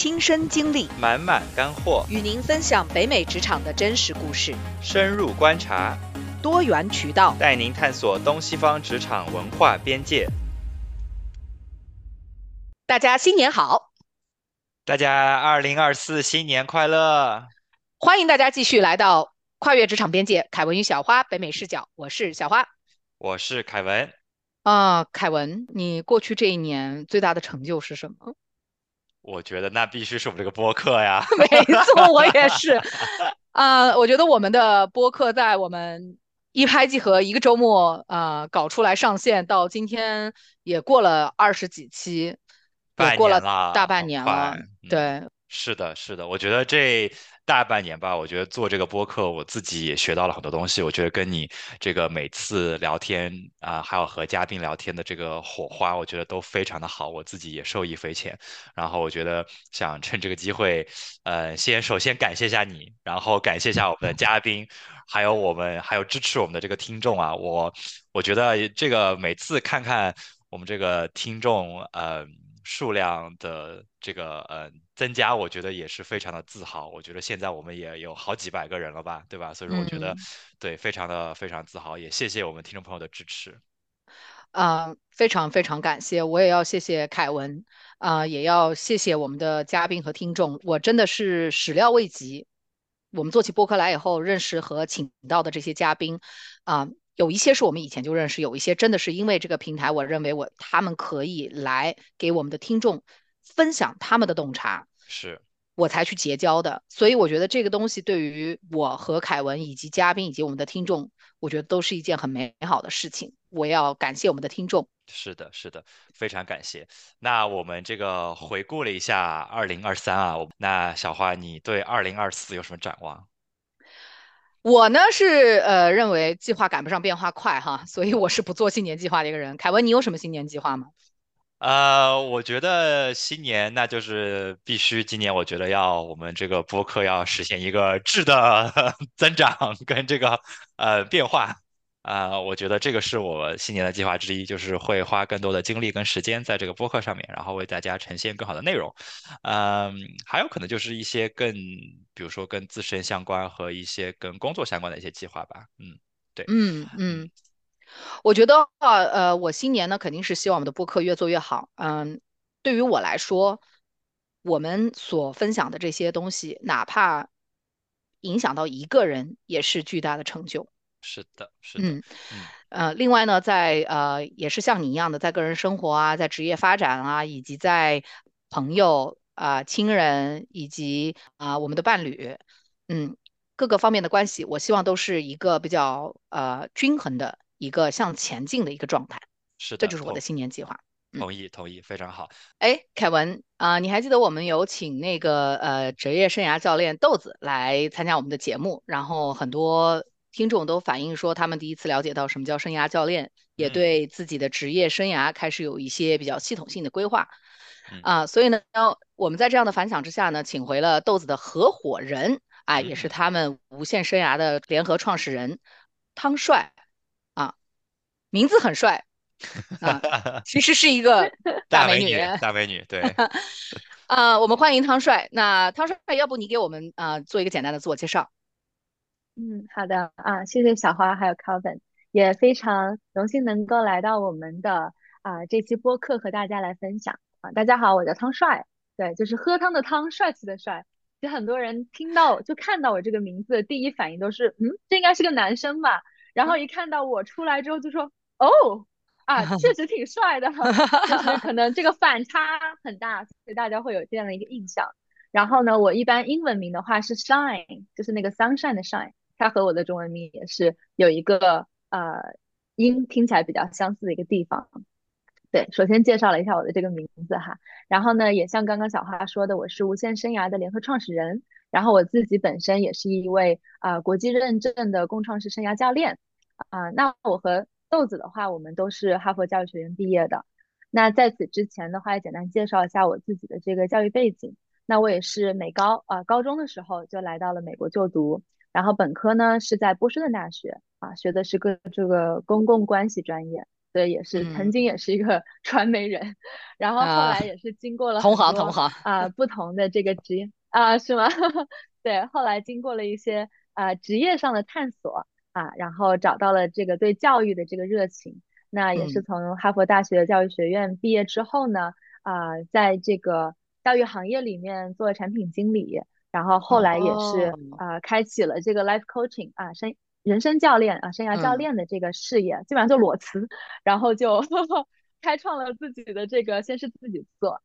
亲身经历，满满干货，与您分享北美职场的真实故事，深入观察，多元渠道，带您探索东西方职场文化边界。大家新年好！大家二零二四新年快乐！欢迎大家继续来到跨越职场边界，凯文与小花北美视角，我是小花，我是凯文。啊，凯文，你过去这一年最大的成就是什么？我觉得那必须是我们这个播客呀。没错，我也是。啊，我觉得我们的播客在我们一拍即合一个周末啊搞出来上线，到今天也过了二十几期，也过了大半年了。对，是的，是的，我觉得这。大半年吧，我觉得做这个播客，我自己也学到了很多东西。我觉得跟你这个每次聊天啊，还有和嘉宾聊天的这个火花，我觉得都非常的好，我自己也受益匪浅。然后我觉得想趁这个机会，呃，先首先感谢一下你，然后感谢一下我们的嘉宾，还有我们还有支持我们的这个听众啊。我我觉得这个每次看看我们这个听众，呃。数量的这个呃增加，我觉得也是非常的自豪。我觉得现在我们也有好几百个人了吧，对吧？所以说我觉得对，非常的非常自豪，也谢谢我们听众朋友的支持。啊，非常非常感谢，我也要谢谢凯文啊，也要谢谢我们的嘉宾和听众。我真的是始料未及，我们做起播客来以后，认识和请到的这些嘉宾啊。有一些是我们以前就认识，有一些真的是因为这个平台，我认为我他们可以来给我们的听众分享他们的洞察，是我才去结交的。所以我觉得这个东西对于我和凯文以及嘉宾以及我们的听众，我觉得都是一件很美好的事情。我要感谢我们的听众。是的，是的，非常感谢。那我们这个回顾了一下二零二三啊，那小花，你对二零二四有什么展望？我呢是呃认为计划赶不上变化快哈，所以我是不做新年计划的一个人。凯文，你有什么新年计划吗？呃，我觉得新年那就是必须今年，我觉得要我们这个播客要实现一个质的 增长跟这个呃变化。啊，我觉得这个是我新年的计划之一，就是会花更多的精力跟时间在这个播客上面，然后为大家呈现更好的内容。嗯，还有可能就是一些更，比如说跟自身相关和一些跟工作相关的一些计划吧。嗯，对，嗯嗯，我觉得呃，我新年呢肯定是希望我们的播客越做越好。嗯，对于我来说，我们所分享的这些东西，哪怕影响到一个人，也是巨大的成就。是的，是的，嗯，呃，另外呢，在呃，也是像你一样的，在个人生活啊，在职业发展啊，以及在朋友啊、亲人以及啊我们的伴侣，嗯，各个方面的关系，我希望都是一个比较呃均衡的一个向前进的一个状态。是的，这就是我的新年计划。同意，同意，非常好。哎，凯文啊，你还记得我们有请那个呃职业生涯教练豆子来参加我们的节目，然后很多。听众都反映说，他们第一次了解到什么叫生涯教练，也对自己的职业生涯开始有一些比较系统性的规划啊。所以呢，我们在这样的反响之下呢，请回了豆子的合伙人啊，也是他们无限生涯的联合创始人汤帅啊，名字很帅啊，其实是一个 大美女，大美女对 啊，我们欢迎汤帅。那汤帅，要不你给我们啊做一个简单的自我介绍？嗯，好的啊，谢谢小花还有 Calvin，也非常荣幸能够来到我们的啊这期播客和大家来分享啊。大家好，我叫汤帅，对，就是喝汤的汤，帅气的帅。其实很多人听到就看到我这个名字，第一反应都是嗯，这应该是个男生吧。然后一看到我出来之后就说哦啊，确实挺帅的，就是可能这个反差很大，所以大家会有这样的一个印象。然后呢，我一般英文名的话是 Shine，就是那个 sunshine 的 Shine。它和我的中文名也是有一个呃音听起来比较相似的一个地方。对，首先介绍了一下我的这个名字哈，然后呢，也像刚刚小花说的，我是无限生涯的联合创始人，然后我自己本身也是一位啊国际认证的共创式生涯教练啊。那我和豆子的话，我们都是哈佛教育学院毕业的。那在此之前的话，也简单介绍一下我自己的这个教育背景。那我也是美高啊，高中的时候就来到了美国就读。然后本科呢是在波士顿大学啊，学的是个这个公共关系专业。所以也是曾经也是一个 传媒人，然后后来也是经过了同行同行啊不同的这个职业啊是吗？对，后来经过了一些啊职业上的探索啊，然后找到了这个对教育的这个热情。那也是从哈佛大学教育学院毕业之后呢，啊，在这个教育行业里面做产品经理，然后后来也是。啊，开启了这个 life coaching 啊，生人生教练啊，生涯教练的这个事业，基本上就裸辞，然后就 开创了自己的这个，先是自己做，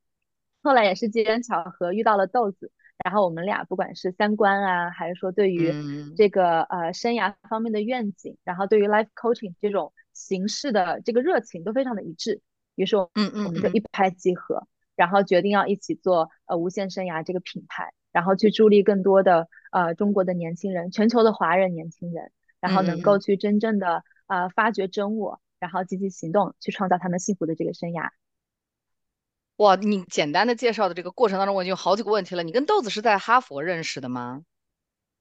后来也是机缘巧合遇到了豆子，然后我们俩不管是三观啊，还是说对于这个呃生涯方面的愿景，然后对于 life coaching 这种。形式的这个热情都非常的一致，于是，我们就一拍即合，然后决定要一起做呃无限生涯这个品牌，然后去助力更多的呃中国的年轻人，全球的华人年轻人，然后能够去真正的呃发掘真我，然后积极行动，去创造他们幸福的这个生涯。哇，你简单的介绍的这个过程当中，我已经有好几个问题了。你跟豆子是在哈佛认识的吗？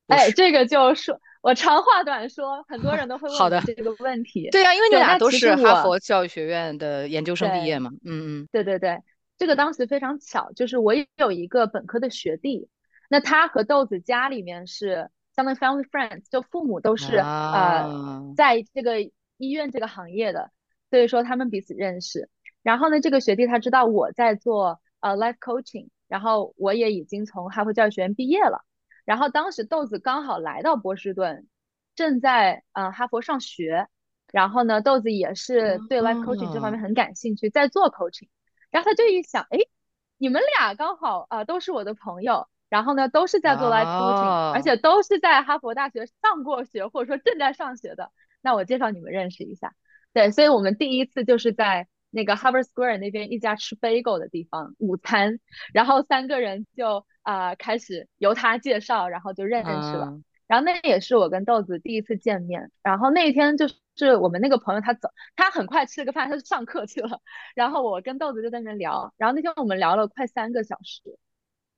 哎，这个就说。我长话短说，很多人都会问这个问题。对呀，因为你俩都是哈佛教育学院的研究生毕业嘛。嗯嗯，对对对，这个当时非常巧，就是我也有一个本科的学弟，那他和豆子家里面是相当于 family friends，就父母都是呃在这个医院这个行业的，所以说他们彼此认识。然后呢，这个学弟他知道我在做呃 life coaching，然后我也已经从哈佛教育学院毕业了。然后当时豆子刚好来到波士顿，正在呃哈佛上学，然后呢豆子也是对 life coaching 这方面很感兴趣，在做 coaching，然后他就一想，哎，你们俩刚好啊都是我的朋友，然后呢都是在做 life coaching，而且都是在哈佛大学上过学或者说正在上学的，那我介绍你们认识一下，对，所以我们第一次就是在。那个 Harvard Square 那边一家吃 bagel 的地方午餐，然后三个人就啊开始由他介绍，然后就认识了。然后那也是我跟豆子第一次见面。然后那一天就是我们那个朋友他走，他很快吃了个饭，他就上课去了。然后我跟豆子就在那聊。然后那天我们聊了快三个小时，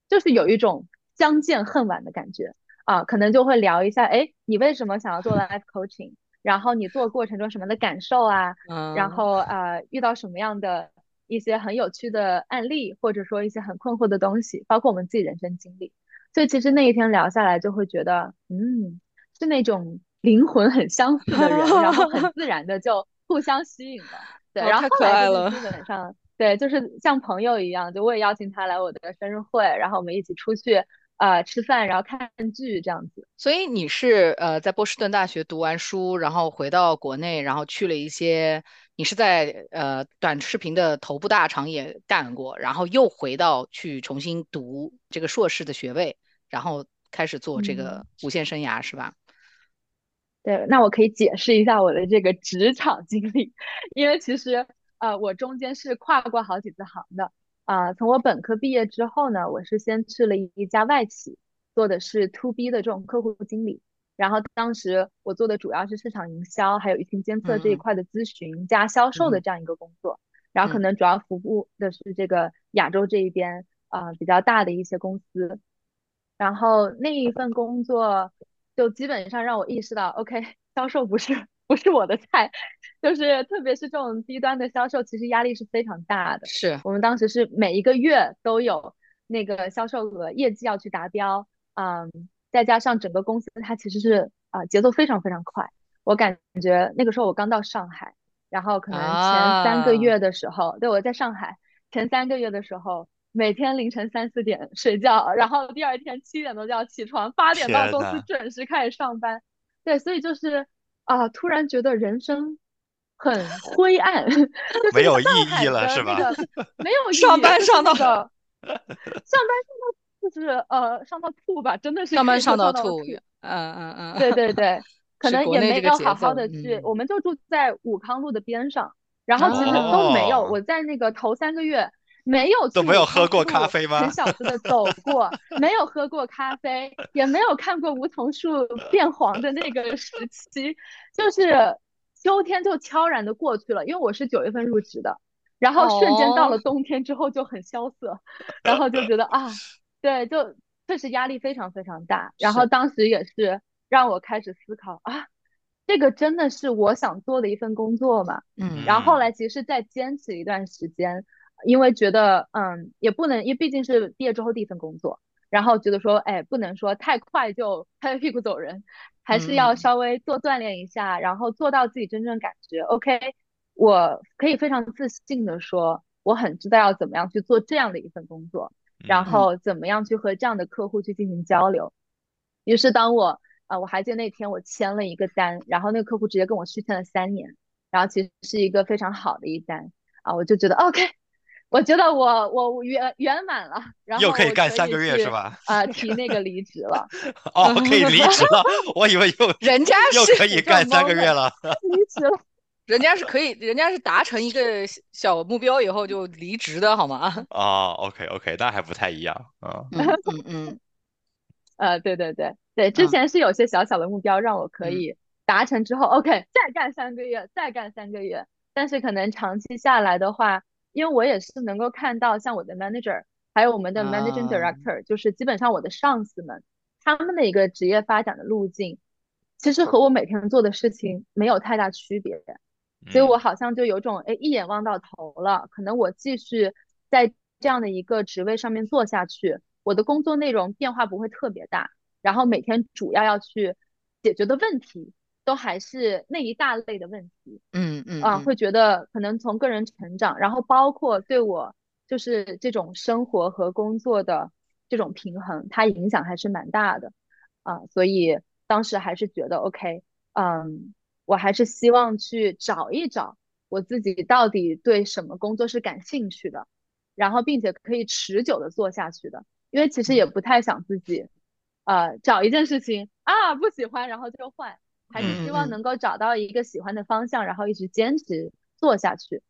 就是有一种相见恨晚的感觉啊，可能就会聊一下，哎，你为什么想要做 life coaching？然后你做过程中什么的感受啊？嗯，然后呃遇到什么样的一些很有趣的案例，或者说一些很困惑的东西，包括我们自己人生经历。所以其实那一天聊下来，就会觉得，嗯，是那种灵魂很相似的人，然后很自然的就互相吸引了。对，然后后来就是基本上，对，就是像朋友一样，就我也邀请他来我的生日会，然后我们一起出去。呃，吃饭，然后看剧这样子。所以你是呃在波士顿大学读完书，然后回到国内，然后去了一些，你是在呃短视频的头部大厂也干过，然后又回到去重新读这个硕士的学位，然后开始做这个无限生涯是吧？对，那我可以解释一下我的这个职场经历，因为其实呃我中间是跨过好几次行的。啊，从我本科毕业之后呢，我是先去了一家外企，做的是 to B 的这种客户经理。然后当时我做的主要是市场营销，还有疫情监测这一块的咨询加销售的这样一个工作。然后可能主要服务的是这个亚洲这一边啊比较大的一些公司。然后那一份工作就基本上让我意识到，OK，销售不是。不是我的菜，就是特别是这种低端的销售，其实压力是非常大的。是我们当时是每一个月都有那个销售额业绩要去达标，嗯，再加上整个公司它其实是啊节奏非常非常快。我感觉那个时候我刚到上海，然后可能前三个月的时候，对我在上海前三个月的时候，每天凌晨三四点睡觉，然后第二天七点多就要起床，八点到公司准时开始上班。对，所以就是。啊！突然觉得人生很灰暗，没有意义了，是吧？没有意义。上班上到 上班上到就是呃上到吐吧，真的是上班上到吐。嗯嗯嗯。对对对，可能也没有好好的去。我们就住在武康路的边上，然后其实都没有。我在那个头三个月。没有都没有喝过咖啡吗？很小子的走过，没有喝过咖啡，也没有看过梧桐树变黄的那个时期，就是秋天就悄然的过去了。因为我是九月份入职的，然后瞬间到了冬天之后就很萧瑟，然后就觉得 啊，对，就确实压力非常非常大。然后当时也是让我开始思考啊，这个真的是我想做的一份工作嘛？嗯然后后来其实再坚持一段时间，因为觉得嗯也不能，因为毕竟是毕业之后第一份工作，然后觉得说哎不能说太快就拍拍屁股走人，还是要嗯。稍微多锻炼一下，然后做到自己真正感觉。OK，我可以非常自信的说，我很知道要怎么样去做这样的一份工作，然嗯。后怎么样去和这样的客户去进行交流。于是当我呃，我还记得那天我签了一个单，然后那个客户直接跟我续签了三年，然后其实是一个非常好的一单。啊，我就觉得 OK，我觉得我我圆圆满了，然后又可以干三个月是吧？啊、提那个离职了，哦，可以离职了，我以为又 人家是又可以干三个月了。离职了。人家是可以，人家是达成一个小小目标以后就离职的好吗？啊，OK OK，那还不太一样，啊嗯嗯嗯呃，对对对对，之嗯前是有些小小的目标让我可嗯以达成之后，OK，再干三个月，再干三个月。但是可能长期下来的话，因为我也是能够看到，像我的 manager，还有我们的 managing 啊 director，就是基本上我的上司们，他们的一个职业发展的路径，其实和我每天做的事情没有太大区别。所以我嗯好像就有种哎一眼望到头了，可能我继续在这样的一个职位上面做下去，我的工作内容变化不会特别大，然后每天主要要去解决的问题都还是那一大类的问题啊，嗯嗯啊会觉得可能从个人成长，然后包括对我就是这种生活和工作的这种平衡，它影响还是蛮大的啊，所以当时还是觉得 OK，嗯。我还是希望去找一找我自己到底对什么工作是感兴趣的，然后并且可以持久的做下去的。因为其实也不太想自己，呃，找一件事情啊不喜欢然后就换，还是希望能够找到一个喜欢的方向，然后一直坚持做下去。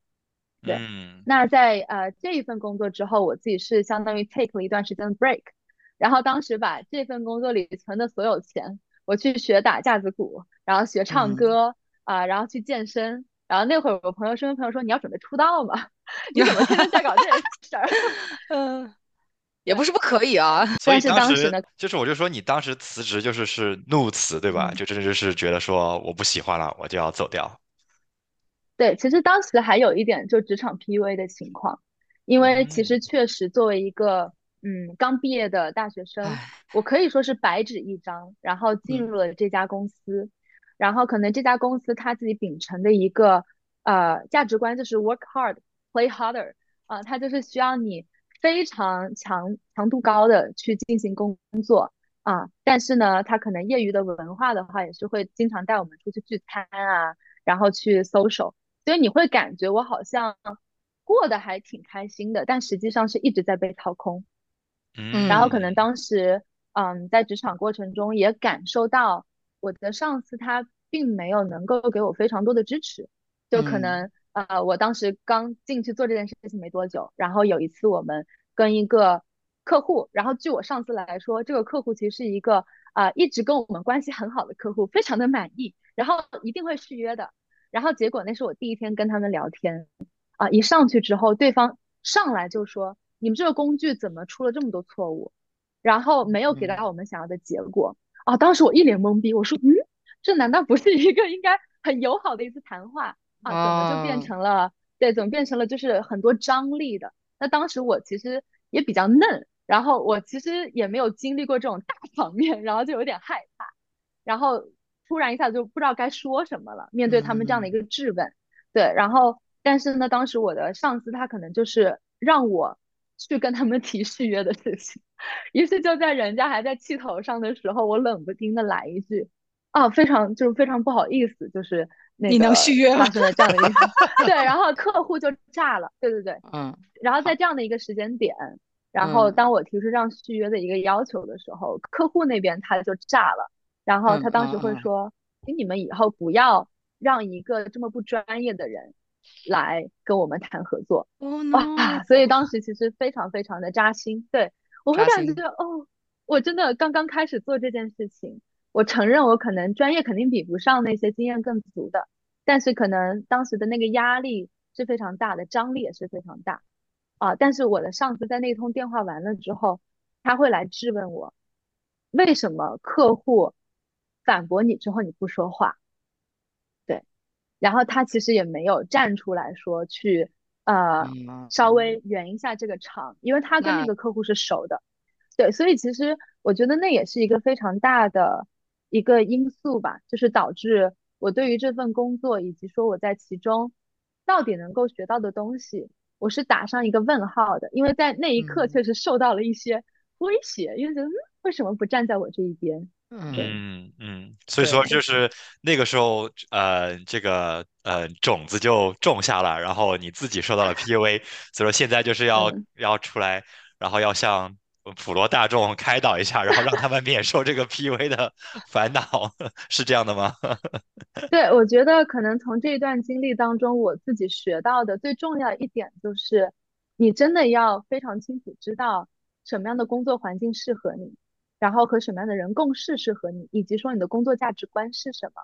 对嗯那在呃这一份工作之后，我自己是相当于 take 了一段时间的 break，然后当时把这份工作里存的所有钱，我去学打架子鼓，然后学唱嗯歌啊、然后去健身。然后那会儿我朋友身边朋友说你要准备出道吗？你怎么天天在搞这些事儿？嗯，也不是不可以啊。所以当时呢就是我就说你当时辞职就是是怒辞对吧？嗯就真的就是觉得说我不喜欢了，我就要走掉。对，其实当时还有一点就职场 PUA 的情况，因为其嗯实确实作为一个嗯刚毕业的大学生，我可以说是白纸一张，然后进嗯入了这家公司，然后可能这家公司他自己秉承的一个呃价值观就是 work hard, play harder，啊、它就是需要你非常强强度高的去进行工作啊，但是呢，他可能业余的文化的话，也是会经常带我们出去聚餐啊，然后去 social。所以你会感觉我好像过得还挺开心的，但实际上是一直在被掏空。嗯，然后可能当时，嗯，在职场过程中也感受到我的上司他并没有能够给我非常多的支持，就可嗯能呃，我当时刚进去做这件事情没多久，然后有一次我们跟一个客户，然后据我上司来说，这个客户其实是一个啊、一直跟我们关系很好的客户，非常的满意，然后一定会续约的。然后结果那是我第一天跟他们聊天，啊，一上去之后，对方上来就说：“你们这个工具怎么出了这么多错误？”然后没有给到我们想要的结果。啊，当时我一脸懵逼，我说：“嗯，这难道不是一个应该很友好的一次谈话啊？怎么就变哦成了对，怎么变成了就是很多张力的？”那当时我其实也比较嫩，然后我其实也没有经历过这种大 场面，然后就有点害怕。然后突然一下就不知道该说什么了，面对他们这样的一个质问，对，然后但是呢，当时我的上司他可能就是让我去跟他们提续约的事情，于是就在人家还在气头上的时候，我冷不丁的来一句，啊，非常就是非常不好意思，就是那你能续约了发生了这样的一个，对，然后客户就炸了，对对对，嗯。然后在这样的一个时间点，然后嗯。当我提出这样续约的一个要求的时候，客户那边他就炸了，然后他当时会嗯。嗯嗯说，请你们以后不要让一个这么不专业的人来跟我们谈合作。，Oh 哇 所以当时其实非常非常的扎心，对，我会感心。觉哦，我真的刚刚开始做这件事情，我承认我可能专业肯定比不上那些经验更足的，但是可能当时的那个压力是非常大的，张力也是非常大啊。但是我的上司在那通电话完了之后，他会来质问我，为什么客户反驳你之后你不说话？对然后他其实也没有站出来说去呃嗯稍微圆一下这个场，因为他跟那那个客户是熟的，对，所以其实我觉得那也是一个非常大的一个因素吧，就是导致我对于这份工作以及说我在其中到底能够学到的东西，我是打上一个问号的，因为在那一刻嗯确实受到了一些威胁，因为觉得嗯为什么不站在我这一边？对，嗯嗯，所以说就是那个时候，呃，这个呃种子就种下了，然后你自己受到了 PUA，所以说现在就是要嗯。要出来，然后要向普罗大众开导一下，然后让他们免受这个 PUA 的烦恼，是这样的吗？对，我觉得可能从这一段经历当中，我自己学到的最重要一点就是，你真的要非常清楚知道什么样的工作环境适合你，然后和什么样的人共事适合你，以及说你的工作价值观是什么。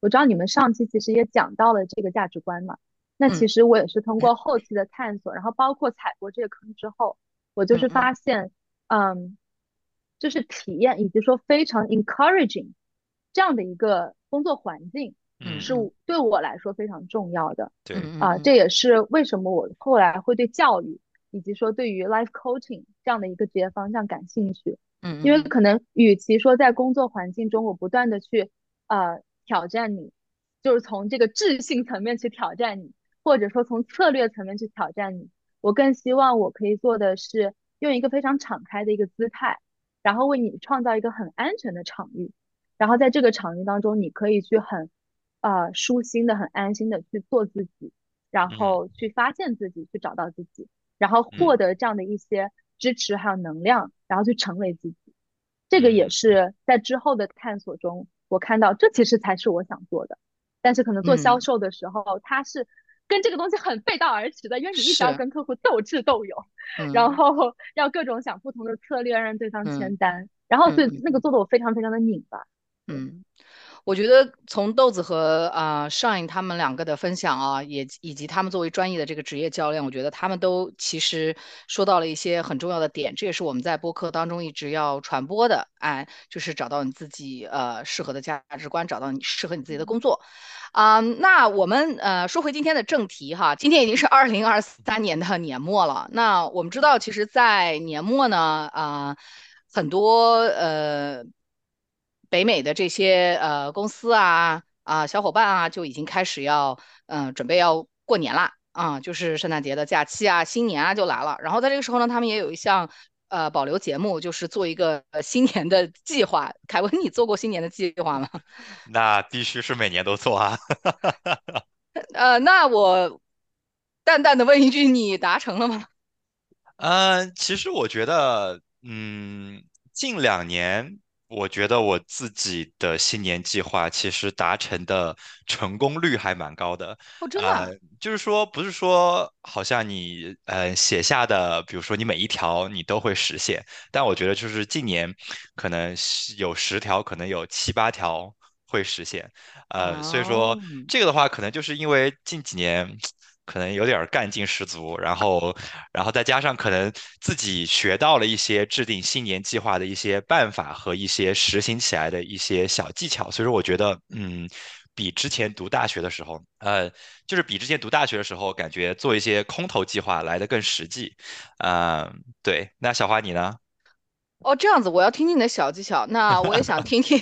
我知道你们上期其实也讲到了这个价值观嘛，那嗯其实我也是通过后期的探索，然后包括踩过这个坑之后，我就是发现，嗯，就是体验以及说非常 encouraging 这样的一个工作环境。是嗯是，对我来说非常重要的对，啊，这也是为什么我后来会对教育以及说对于 life coaching 这样的一个职业方向感兴趣，嗯嗯因为可能与其说在工作环境中我不断的去呃挑战你，就是从这个智性层面去挑战你，或者说从策略层面去挑战你，我更希望我可以做的是用一个非常敞开的一个姿态，然后为你创造一个很安全的场域，然后在这个场域当中，你可以去很呃舒心的、很安心的去做自己，然嗯。后去发现自己，去找到自己，然后嗯。获得这样的一些支持还有能量，然后去成为自己。这个也嗯。是在之后的探索中，我看到这其实才是我想做的。但是可能做销嗯，售的时候，它是跟这个东西很背道而驰的，因为你一直要，跟客户斗智斗勇，然嗯后要各种想不同的策略让对方签嗯单，然后所以嗯。那个做的我非常非常的拧巴。嗯。我觉得从豆子和啊、尚颖他们两个的分享啊，也以及他们作为专业的这个职业教练，我觉得他们都其实说到了一些很重要的点，这也是我们在播客当中一直要传播的，哎，就是找到你自己呃适合的价值观，找到你适合你自己的工作。啊、那我们呃说回今天的正题哈，今天已经是二零二三年的年末了。那我们知道，其实，在年末呢，啊、很多呃北美的这些呃公司啊啊、小伙伴啊，就已经开始要嗯、呃准备要过年啦啊、就是圣诞节的假期啊，新年啊就来了。然后在这个时候呢，他们也有一项呃保留节目，就是做一个呃新年的计划。凯文，你做过新年的计划吗？那必须是每年都做啊。呃，那我淡淡的问一句，你达成了吗？嗯，其实我觉得，嗯，近两年，我觉得我自己的新年计划其实达成的成功率还蛮高的。哦，真的啊？呃，就是说，不是说好像你呃写下的，比如说你每一条你都会实现，但我觉得就是近年可能是有十条，可能有七八条会实现。呃，所以说哦，这个的话，可能就是因为近几年。可能有点儿干劲十足，然后，然后再加上可能自己学到了一些制定新年计划的一些办法和一些实行起来的一些小技巧，所以说我觉得，嗯，比之前读大学的时候，呃，就是比之前读大学的时候，感觉做一些空头计划来的更实际。嗯，对。那小花你呢？哦，这样子，我要听听你的小技巧。那我也想 听听，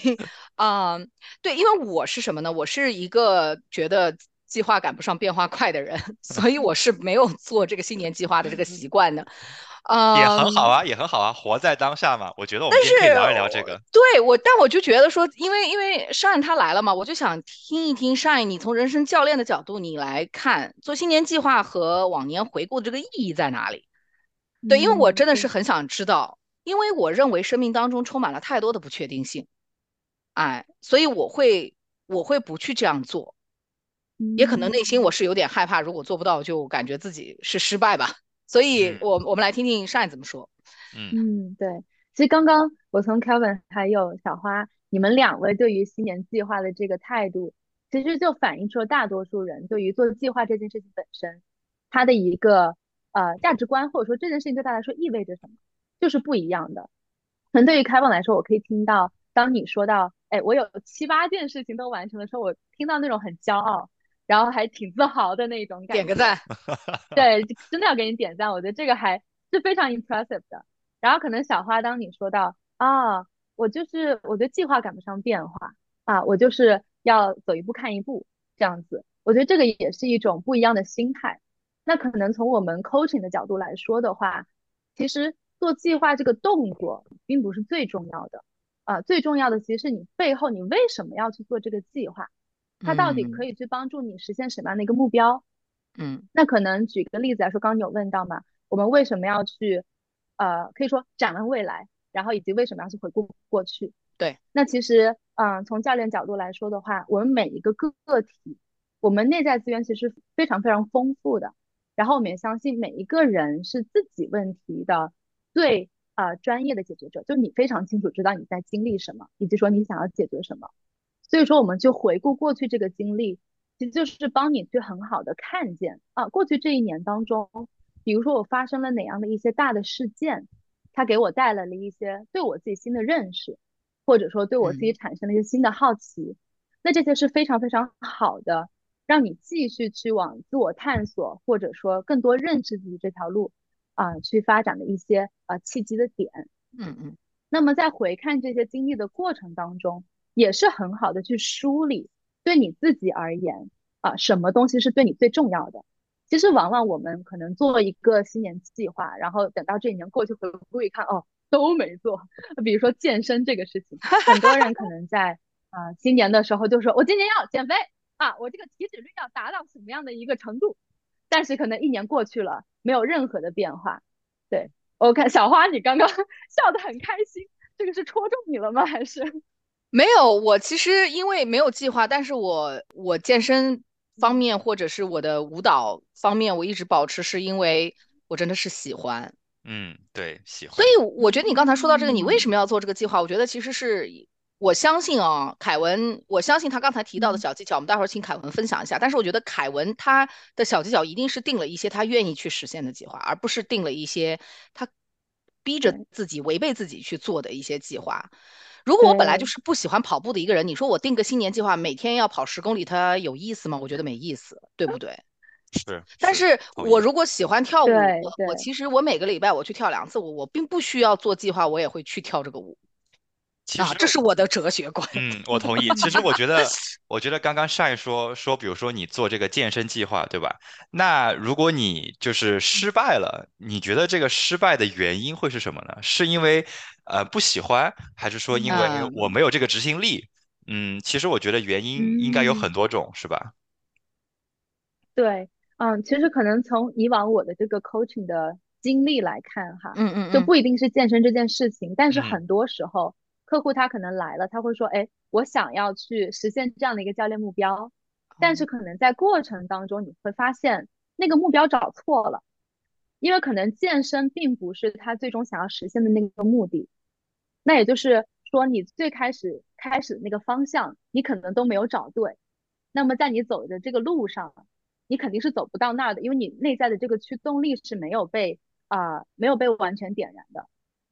啊、对，因为我是什么呢？我是一个觉得计划赶不上变化快的人，所以我是没有做这个新年计划的这个习惯的。啊 也很好嗯，啊，也很好啊，活在当下嘛。我觉得我们但今天可以聊一聊这个。对我，但我就觉得说，因为因为 Shine 他来了嘛，我就想听一听 Shine，你从人生教练的角度你来看，做新年计划和往年回顾的这个意义在哪里？对，因为我真的是很想知道，因为我认为生命当中充满了太多的不确定性，哎，所以我会我会不去这样做，也可能内心我嗯。是有点害怕，如果做不到，就感觉自己是失败吧。所以嗯我我们来听听 Shine 怎么说。嗯嗯，对，其实刚刚我从 Kevin 还有小花，你们两位对于新年计划的这个态度，其实就反映出了大多数人对于做计划这件事情本身，他的一个呃价值观，或者说这件事情对他来说意味着什么，就是不一样的。可能对于 Kevin 来说，我可以听到，当你说到，哎，我有七八件事情都完成的时候，我听到那种很骄傲，然后还挺自豪的那种感觉。点个赞。对，真的要给你点赞，我觉得这个还是非常 impressive 的。然后可能小花，当你说到啊，我就是我觉得计划赶不上变化啊，我就是要走一步看一步这样子。我觉得这个也是一种不一样的心态。那可能从我们 coaching 的角度来说的话，其实做计划这个动作并不是最重要的啊，最重要的其实是你背后你为什么要去做这个计划，它到底可以去帮助你实现什么样的一个目标？嗯，那可能举个例子来说，刚刚有问到嘛，我们为什么要去呃，可以说展望未来，然后以及为什么要去回顾过去？对，那其实嗯，从教练角度来说的话，我们每一个个体，我们内在资源其实非常非常丰富的。然后我们也相信每一个人是自己问题的最呃专业的解决者，就你非常清楚知道你在经历什么，以及说你想要解决什么。所以说我们就回顾过去这个经历，其实就是帮你去很好的看见啊，过去这一年当中，比如说我发生了哪样的一些大的事件，它给我带来了一些对我自己新的认识，或者说对我自己产生了一些新的好奇，那这些是非常非常好的。让你继续去往自我探索，或者说更多认识自己这条路啊，去发展的一些啊契机的点。嗯嗯。那么在回看这些经历的过程当中，也是很好的去梳理，对你自己而言啊，什么东西是对你最重要的。其实往往我们可能做一个新年计划，然后等到这一年过去回顾一看，哦，都没做。比如说健身这个事情，很多人可能在啊新年的时候就说，我今年要减肥。啊，我这个体脂率要达到什么样的一个程度？但是可能一年过去了，没有任何的变化。对我看小花，你刚刚 笑得很开心，这个是戳中你了吗？还是没有？我其实因为没有计划，但是我我健身方面或者是我的舞蹈方面，我一直保持，是因为我真的是喜欢。嗯，对，喜欢。所以我觉得你刚才说到这个，你为什么要做这个计划？我觉得其实是。我相信啊，凯文，我相信他刚才提到的小技巧，我们待会儿请凯文分享一下。但是我觉得凯文他的小技巧一定是定了一些他愿意去实现的计划，而不是定了一些他逼着自己违背自己去做的一些计划。如果我本来就是不喜欢跑步的一个人，你说我定个新年计划，每天要跑十公里，它有意思吗？我觉得没意思，对不对？是。但是我如果喜欢跳舞，我我其实我每个礼拜我去跳两次舞，我并不需要做计划，我也会去跳这个舞。啊，这是我的哲学观。嗯，我同意。其实我觉得，我觉得刚刚上一说说，比如说你做这个健身计划，对吧？那如果你就是失败了，你觉得这个失败的原因会是什么呢？是因为呃不喜欢，还是说因为我没有这个执行力？嗯，其实我觉得原因应该有很多种，是吧？对，嗯，其实可能从以往我的这个 coaching 的经历来看，哈，嗯嗯，就不一定是健身这件事情，但是很多时候。客户他可能来了，他会说：“哎，我想要去实现这样的一个教练目标，但是可能在过程当中你会发现那个目标找错了，因为可能健身并不是他最终想要实现的那个目的。那也就是说，你最开始开始那个方向你可能都没有找对，那么在你走的这个路上，你肯定是走不到那儿的，因为你内在的这个驱动力是没有被啊没有被完全点燃的。”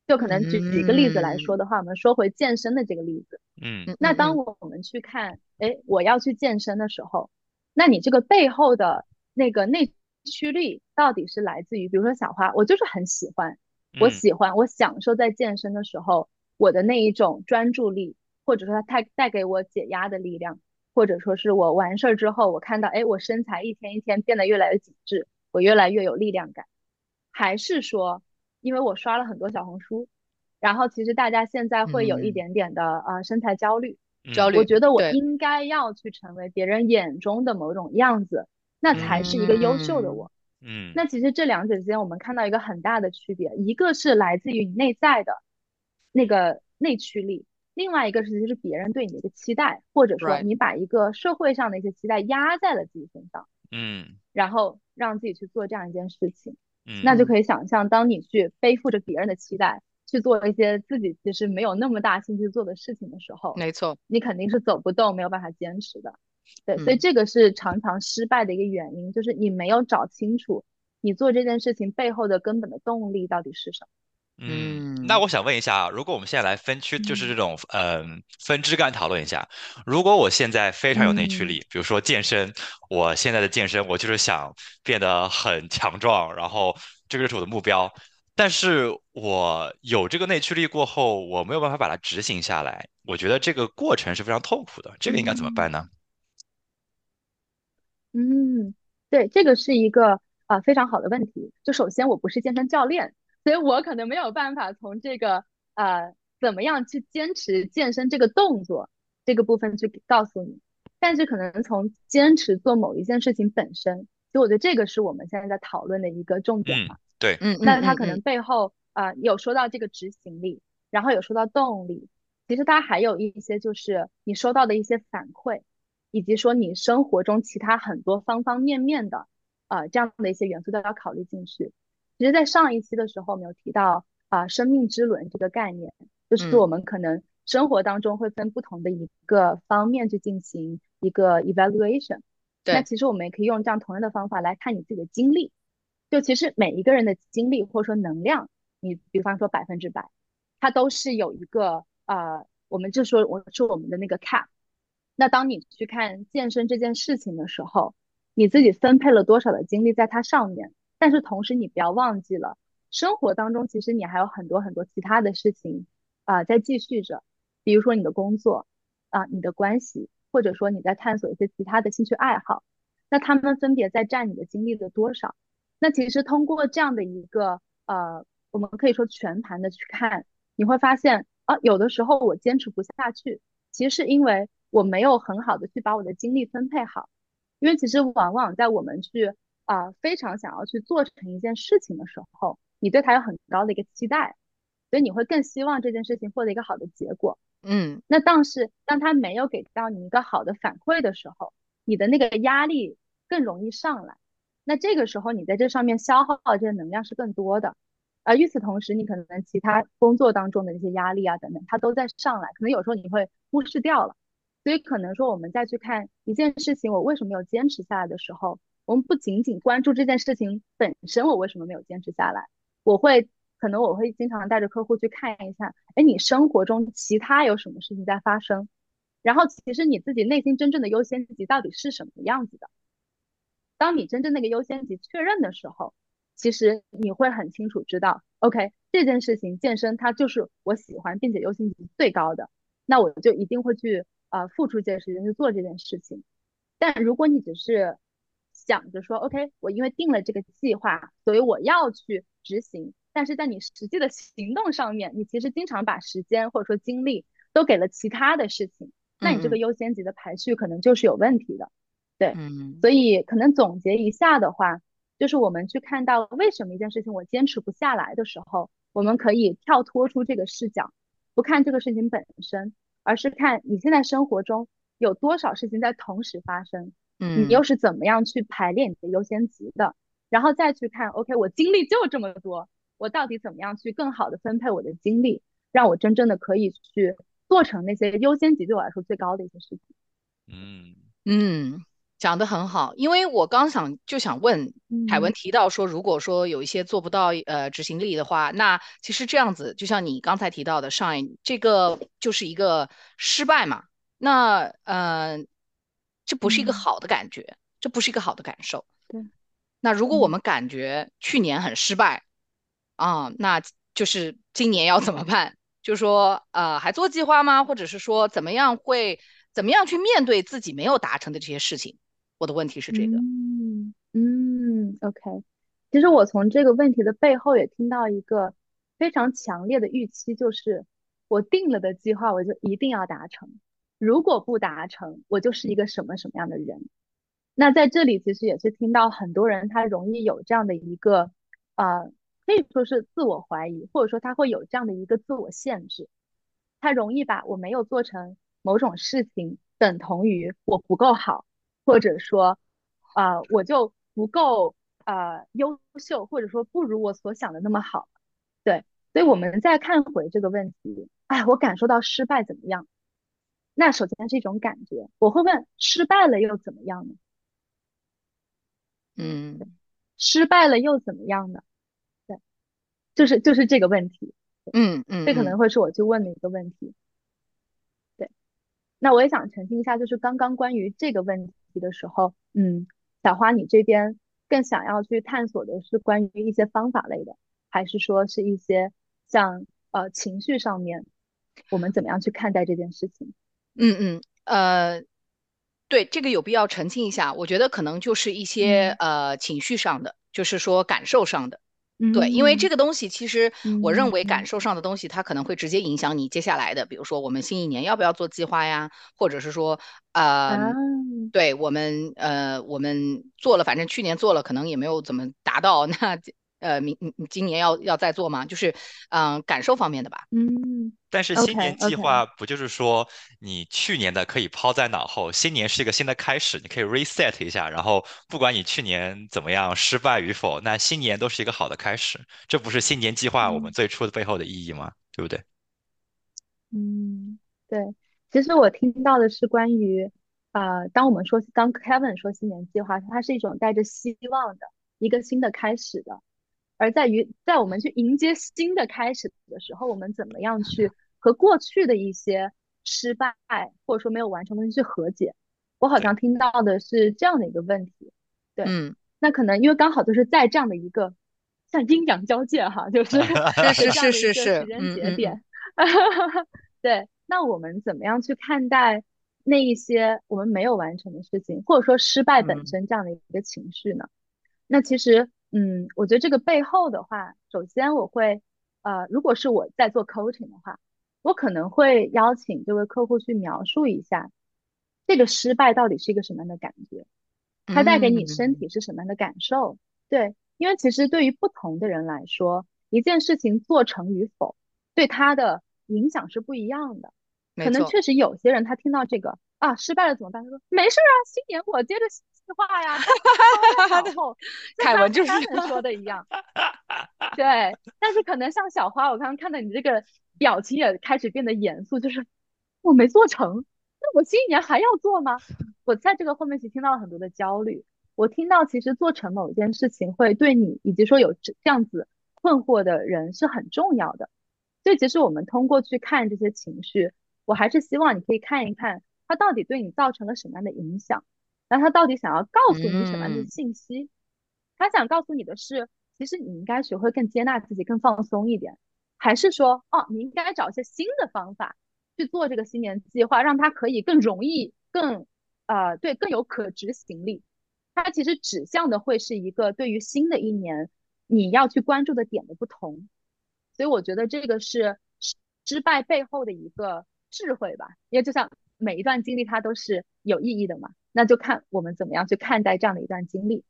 就可能举举一个例子来说的话，我们说回健身的这个例子，嗯，那当我们去看，哎，我要去健身的时候，那你这个背后的那个内驱力到底是来自于，比如说小花，我就是很喜欢，我喜欢，我享受在健身的时候我的那一种专注力，或者说它带带给我解压的力量，或者说是我完事儿之后，我看到，哎，我身材一天一天变得越来越紧致，我越来越有力量感，还是说？因为我刷了很多小红书，然后其实大家现在会有一点点的呃身材焦虑，焦虑。我觉得我应该要去成为别人眼中的某种样子，那才是一个优秀的我。嗯。那其实这两者之间，我们看到一个很大的区别，一个是来自于你内在的那个内驱力，另外一个是其实别人对你的一个期待，或者说你把一个社会上的一些期待压在了自己身上。嗯。然后让自己去做这样一件事情。那就可以想象，当你去背负着别人的期待去做一些自己其实没有那么大兴趣做的事情的时候，没错，你肯定是走不动，没有办法坚持的。对，所以这个是常常失败的一个原因，就是你没有找清楚你做这件事情背后的根本的动力到底是什么。嗯，那我想问一下啊，如果我们现在来分区，就是这嗯。种嗯分枝干讨论一下，如果我现在非常有内驱嗯。力，比如说健身，我现在的健身我就是想变得很强壮，然后这个就是我的目标，但是我有这个内驱力过后，我没有办法把它执行下来，我觉得这个过程是非常痛苦的，这个应该怎么嗯办呢？嗯，对，这个是一个啊、非常好的问题。就首先我不是健身教练，所以我可能没有办法从这个呃怎么样去坚持健身这个动作这个部分去告诉你，但是可能从坚持做某一件事情本身，所以我觉得这个是我们现在在讨论的一个重点嗯，嘛。对，嗯那它可能背后啊、呃有说到这个执行力，然后有说到动力，其实它还有一些就是你收到的一些反馈。以及说你生活中其他很多方方面面的，呃，这样的一些元素都要考虑进去。其实，在上一期的时候，我们有提到啊、呃生命之轮这个概念，就是我嗯，们可能生活当中会分不同的一个方面去进行一个 evaluation。对那，其实我们也可以用这样同样的方法来看你自己的经历。就其实每一个人的经历或者说能量，你比方说百分之百，它都是有一个呃，我们就说我说我们的那个 cap。那当你去看健身这件事情的时候，你自己分配了多少的精力在它上面？但是同时你不要忘记了，生活当中其实你还有很多很多其他的事情啊、在继续着，比如说你的工作啊、你的关系，或者说你在探索一些其他的兴趣爱好，那他们分别在占你的精力的多少？那其实通过这样的一个呃，我们可以说全盘的去看，你会发现啊，有的时候我坚持不下去。其实是因为我没有很好的去把我的精力分配好，因为其实往往在我们去啊、呃非常想要去做成一件事情的时候，你对它有很高的一个期待，所以你会更希望这件事情获得一个好的结果。嗯那但是当他没有给到你一个好的反馈的时候，你的那个压力更容易上来。那这个时候你在这上面消耗的这些能量是更多的。而与此同时，你可能其他工作当中的那些压力啊等等，它都在上来，可能有时候你会忽视掉了。所以可能说我们再去看一件事情，我为什么没有坚持下来的时候，我们不仅仅关注这件事情本身，我为什么没有坚持下来，我会可能我会经常带着客户去看一下，哎，你生活中其他有什么事情在发生？然后其实你自己内心真正的优先级到底是什么样子的？当你真正那个优先级确认的时候，其实你会很清楚知道，OK，这件事情健身它就是我喜欢并且优先级最高的，那我就一定会去呃付出这些时间去做这件事情。但如果你只是想着说，OK，我因为定了这个计划，所以我要去执行，但是在你实际的行动上面，你其实经常把时间或者说精力都给了其他的事情，那你这个嗯。优先级的排序可能就是有问题的。对，嗯。所以可能总结一下的话，就是我们去看到为什么一件事情我坚持不下来的时候，我们可以跳脱出这个视角，不看这个事情本身，而是看你现在生活中有多少事情在同时发生，你嗯又是怎么样去排列你的优先级的，然后再去看，OK，我精力就这么多，我到底怎么样去更好的分配我的精力，让我真正的可以去做成那些优先级对我来说最高的一些事情。嗯嗯，讲得很好。因为我刚想就想问凯文嗯提到说，如果说有一些做不到呃执行力的话，那其实这样子，就像你刚才提到的上一这个就是一个失败嘛。那呃，这不是一个嗯，好的感觉，这不是一个好的感受。对，那如果我嗯。们感觉去年很失败啊，那就是今年要怎么办？就是说，呃，还做计划吗？或者是说，怎么样会怎么样去面对自己没有达成的这些事情？我的问题是这个。嗯嗯，OK。其实我从这个问题的背后也听到一个非常强烈的预期，就是我定了的计划，我就一定要达成。如果不达成，我就是一个什么什么样的人。那在这里其实也是听到很多人他容易有这样的一个呃，可以说是自我怀疑，或者说他会有这样的一个自我限制。他容易把我没有做成某种事情等同于我不够好，或者说，呃，我就不够呃优秀，或者说不如我所想的那么好。对，所以我们再看回这个问题，哎，我感受到失败怎么样？那首先是一种感觉，我会问，失败了又怎么样呢？嗯失败了又怎么样呢？对，就是就是这个问题，嗯嗯，这可能会是我去问的一个问题。对，那我也想澄清一下，就是刚刚关于这个问题的时候，嗯，小花你这边更想要去探索的是关于一些方法类的，还是说是一些像呃情绪上面，我们怎么样去看待这件事情？嗯嗯呃，对，这个有必要澄清一下。我觉得可能就是一些呃情绪上的，就是说感受上的。对，因为这嗯个东西其实我认为感受上的东西，它可能会直接影响你接下来的，比如说我们新一年要不要做计划呀，或者是说，呃，啊，对我们呃我们做了，反正去年做了，可能也没有怎么达到，那呃明明今年要要再做吗？就是嗯、呃感受方面的吧。嗯但是新年计划不就是说，你去年的可以抛在脑后，新年是一个新的开始，你可以 reset 一下，然后不管你去年怎么样失败与否，那新年都是一个好的开始，这不是新年计划我们嗯最初的背后的意义吗？对不对？嗯，对，其实我听到的是关于，呃，当我们说，当 Kevin 说新年计划，它是一种带着希望的一个新的开始的，而在于在我们去迎接新的开始的时候，我们怎么样去和过去的一些失败或者说没有完成的东西去和解。我好，像听到的是这样的一个问题，对，嗯，那可能因为刚好就是在这样的一个像阴阳交界哈，就是 是是是是时间嗯嗯嗯。节点。对，那我们怎么样去看待那一些我们没有完成的事情，或者说失败本嗯身这样的一个情绪呢？那其实，嗯，我觉得这个背后的话，首先我会，呃，如果是我在做 coaching 的话，我可能会邀请这位客户去描述一下这个失败到底是一个什么样的感觉，它带给你身嗯体是什么样的感受？对，因为其实对于不同的人来说，一件事情做成与否，对他的影响是不一样的。可能确实有些人他听到这个啊失败了怎么办？他说没事儿啊，新年我接着新计划呀，抛在脑后，凯文就是 Kevin 说的一样。对，但是可能像小花，我刚刚看到你这个表情也开始变得严肃，就是我没做成，那我新一年还要做吗？我在这个后面其实听到了很多的焦虑，我听到其实做成某件事情会对你以及说有这这样子困惑的人是很重要的，所以其实我们通过去看这些情绪，我还是希望你可以看一看它到底对你造成了什么样的影响，然后它到底想要告诉你什么样的嗯信息。他想告诉你的是，其实你应该学会更接纳自己，更放松一点，还是说，哦，你应该找一些新的方法去做这个新年计划，让它可以更容易、更呃，对，更有可执行力。它其实指向的会是一个对于新的一年你要去关注的点的不同。所以我觉得这个是失失败背后的一个智慧吧，因为就像每一段经历它都是有意义的嘛，那就看我们怎么样去看待这样的一段经历。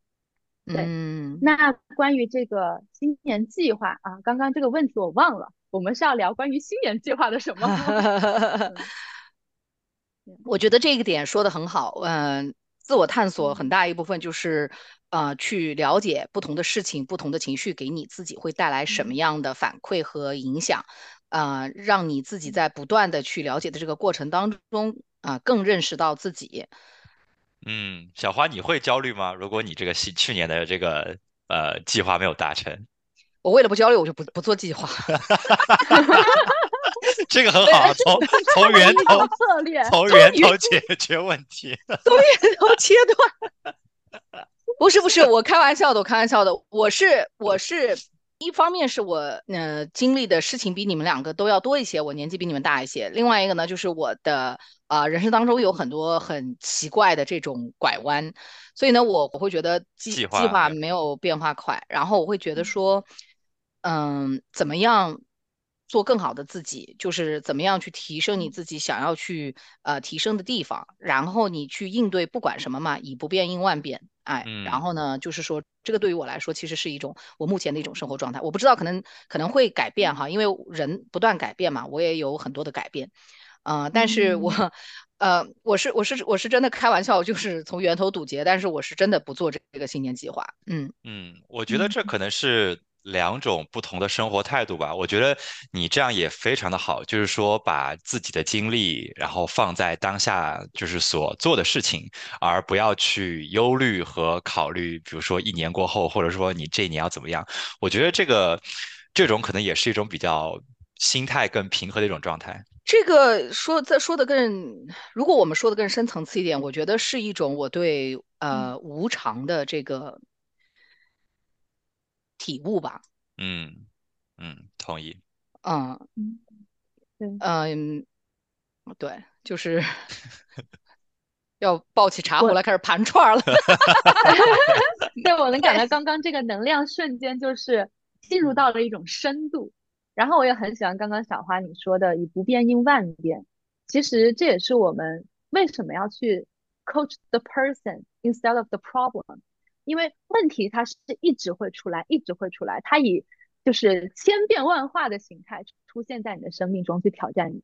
对，嗯，那关于这个新年计划啊，刚刚这个问题我忘了，我们是要聊关于新年计划的什么？嗯 我觉得这个点说的很好，嗯、自我探索很嗯大一部分就是呃去了解不同的事情、不同的情绪给你自己会带来什么嗯样的反馈和影响，呃，让你自己嗯在不断的去了解的这个过程当中啊、更认识到自己。嗯，小花，你会焦虑吗？如果你这个新去年的这个呃计划没有达成，我为了不焦虑，我就不不做计划。这个很好啊，从 从源头策略，从源头解决问题。从源头切断。不是不是，我开玩笑的，我开玩笑的。我是我是一方面是我呃经历的事情比你们两个都要多一些，我年纪比你们大一些。另外一个呢，就是我的啊、呃人生当中有很多很奇怪的这种拐弯，所以呢，我我会觉得计计计划划没有变化快，然后我会觉得说，嗯，怎么样？做更好的自己，就是怎么样去提升你嗯。自己想要去呃提升的地方，然后你去应对不管什么嘛，以不变应万变，哎，然后嗯呢，就是说这个对于我来说其实是一种我目前的一种生活状态，我不知道可能可能会改变哈，因为人不断改变嘛，我也有很多的改变，呃，但是我嗯。呃我是我是我是真的开玩笑，就是从源头堵截，但是我是真的不做这个新年计划，嗯。嗯，我觉得嗯。这可能是两种不同的生活态度吧。我觉得你这样也非常的好，就是说把自己的精力，然后放在当下就是所做的事情，而不要去忧虑和考虑，比如说一年过后，或者说你这一年要怎么样。我觉得这个这种可能也是一种比较心态更平和的一种状态。这个说再说的更，如果我们说的更深层次一点，我觉得是一种我对呃无常的这个体悟吧。嗯嗯，同意。嗯嗯，对，嗯，对，就是 要抱起茶壶来开始盘串儿了。对，我能感到刚刚这个能量瞬间就是进入到了一种深度。然后我也很喜欢刚刚小花你说的“以不变应万变”，其实这也是我们为什么要去 coach the person instead of the problem，因为问题它是一直会出来，一直会出来，它以就是千变万化的形态出现在你的生命中去挑战你。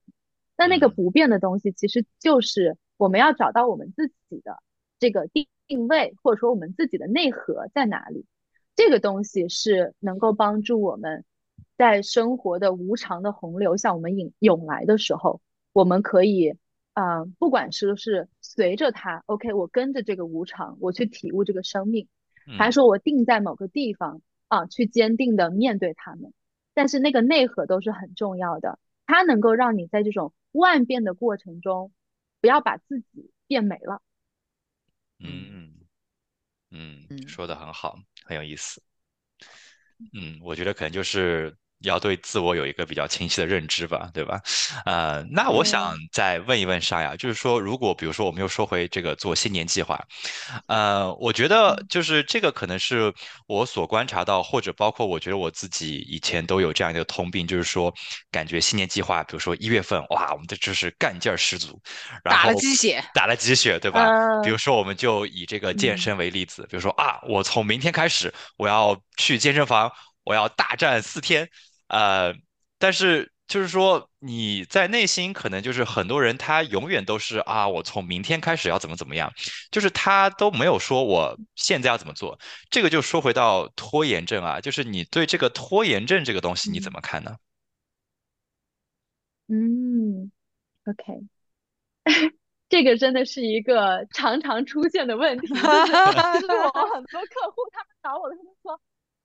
那那个嗯不变的东西，其实就是我们要找到我们自己的这个定定位，或者说我们自己的内核在哪里。这个东西是能够帮助我们在生活的无常的洪流向我们涌涌来的时候，我们可以，啊，不管是是随着它，OK，我跟着这个无常，我去体悟这个生命，还嗯是说我定在某个地方啊，去坚定的面对他们。但是那个内核都是很重要的，它能够让你在这种万变的过程中，不要把自己变没了。嗯嗯，嗯说的很好，很有意思。嗯，我觉得可能就是要对自我有一个比较清晰的认知吧，对吧？呃，那我想，再问一问沙雅，就是说，如果比如说我们又说回这个做新年计划，呃，我觉得嗯。就是这个可能是我所观察到，或者包括我觉得我自己以前都有这样一个通病，就是说，感觉新年计划，比如说一月份，哇，我们的就是干劲儿十足，然打后了鸡血，打了鸡血，对吧？比如。呃，说，我们就以这个健嗯。身为例子，比如说啊，我从明天开始，我要去健身房，我要大战四天，呃，但是就是说你在内心可能就是很多人他永远都是啊，我从明天开始要怎么怎么样，就是他都没有说我现在要怎么做。这个就说回到拖延症啊，就是你对这个拖延症这个东西你怎嗯么看呢？嗯，OK。这个真的是一个常常出现的问题，就是就 是我很多客户他们找我的时候说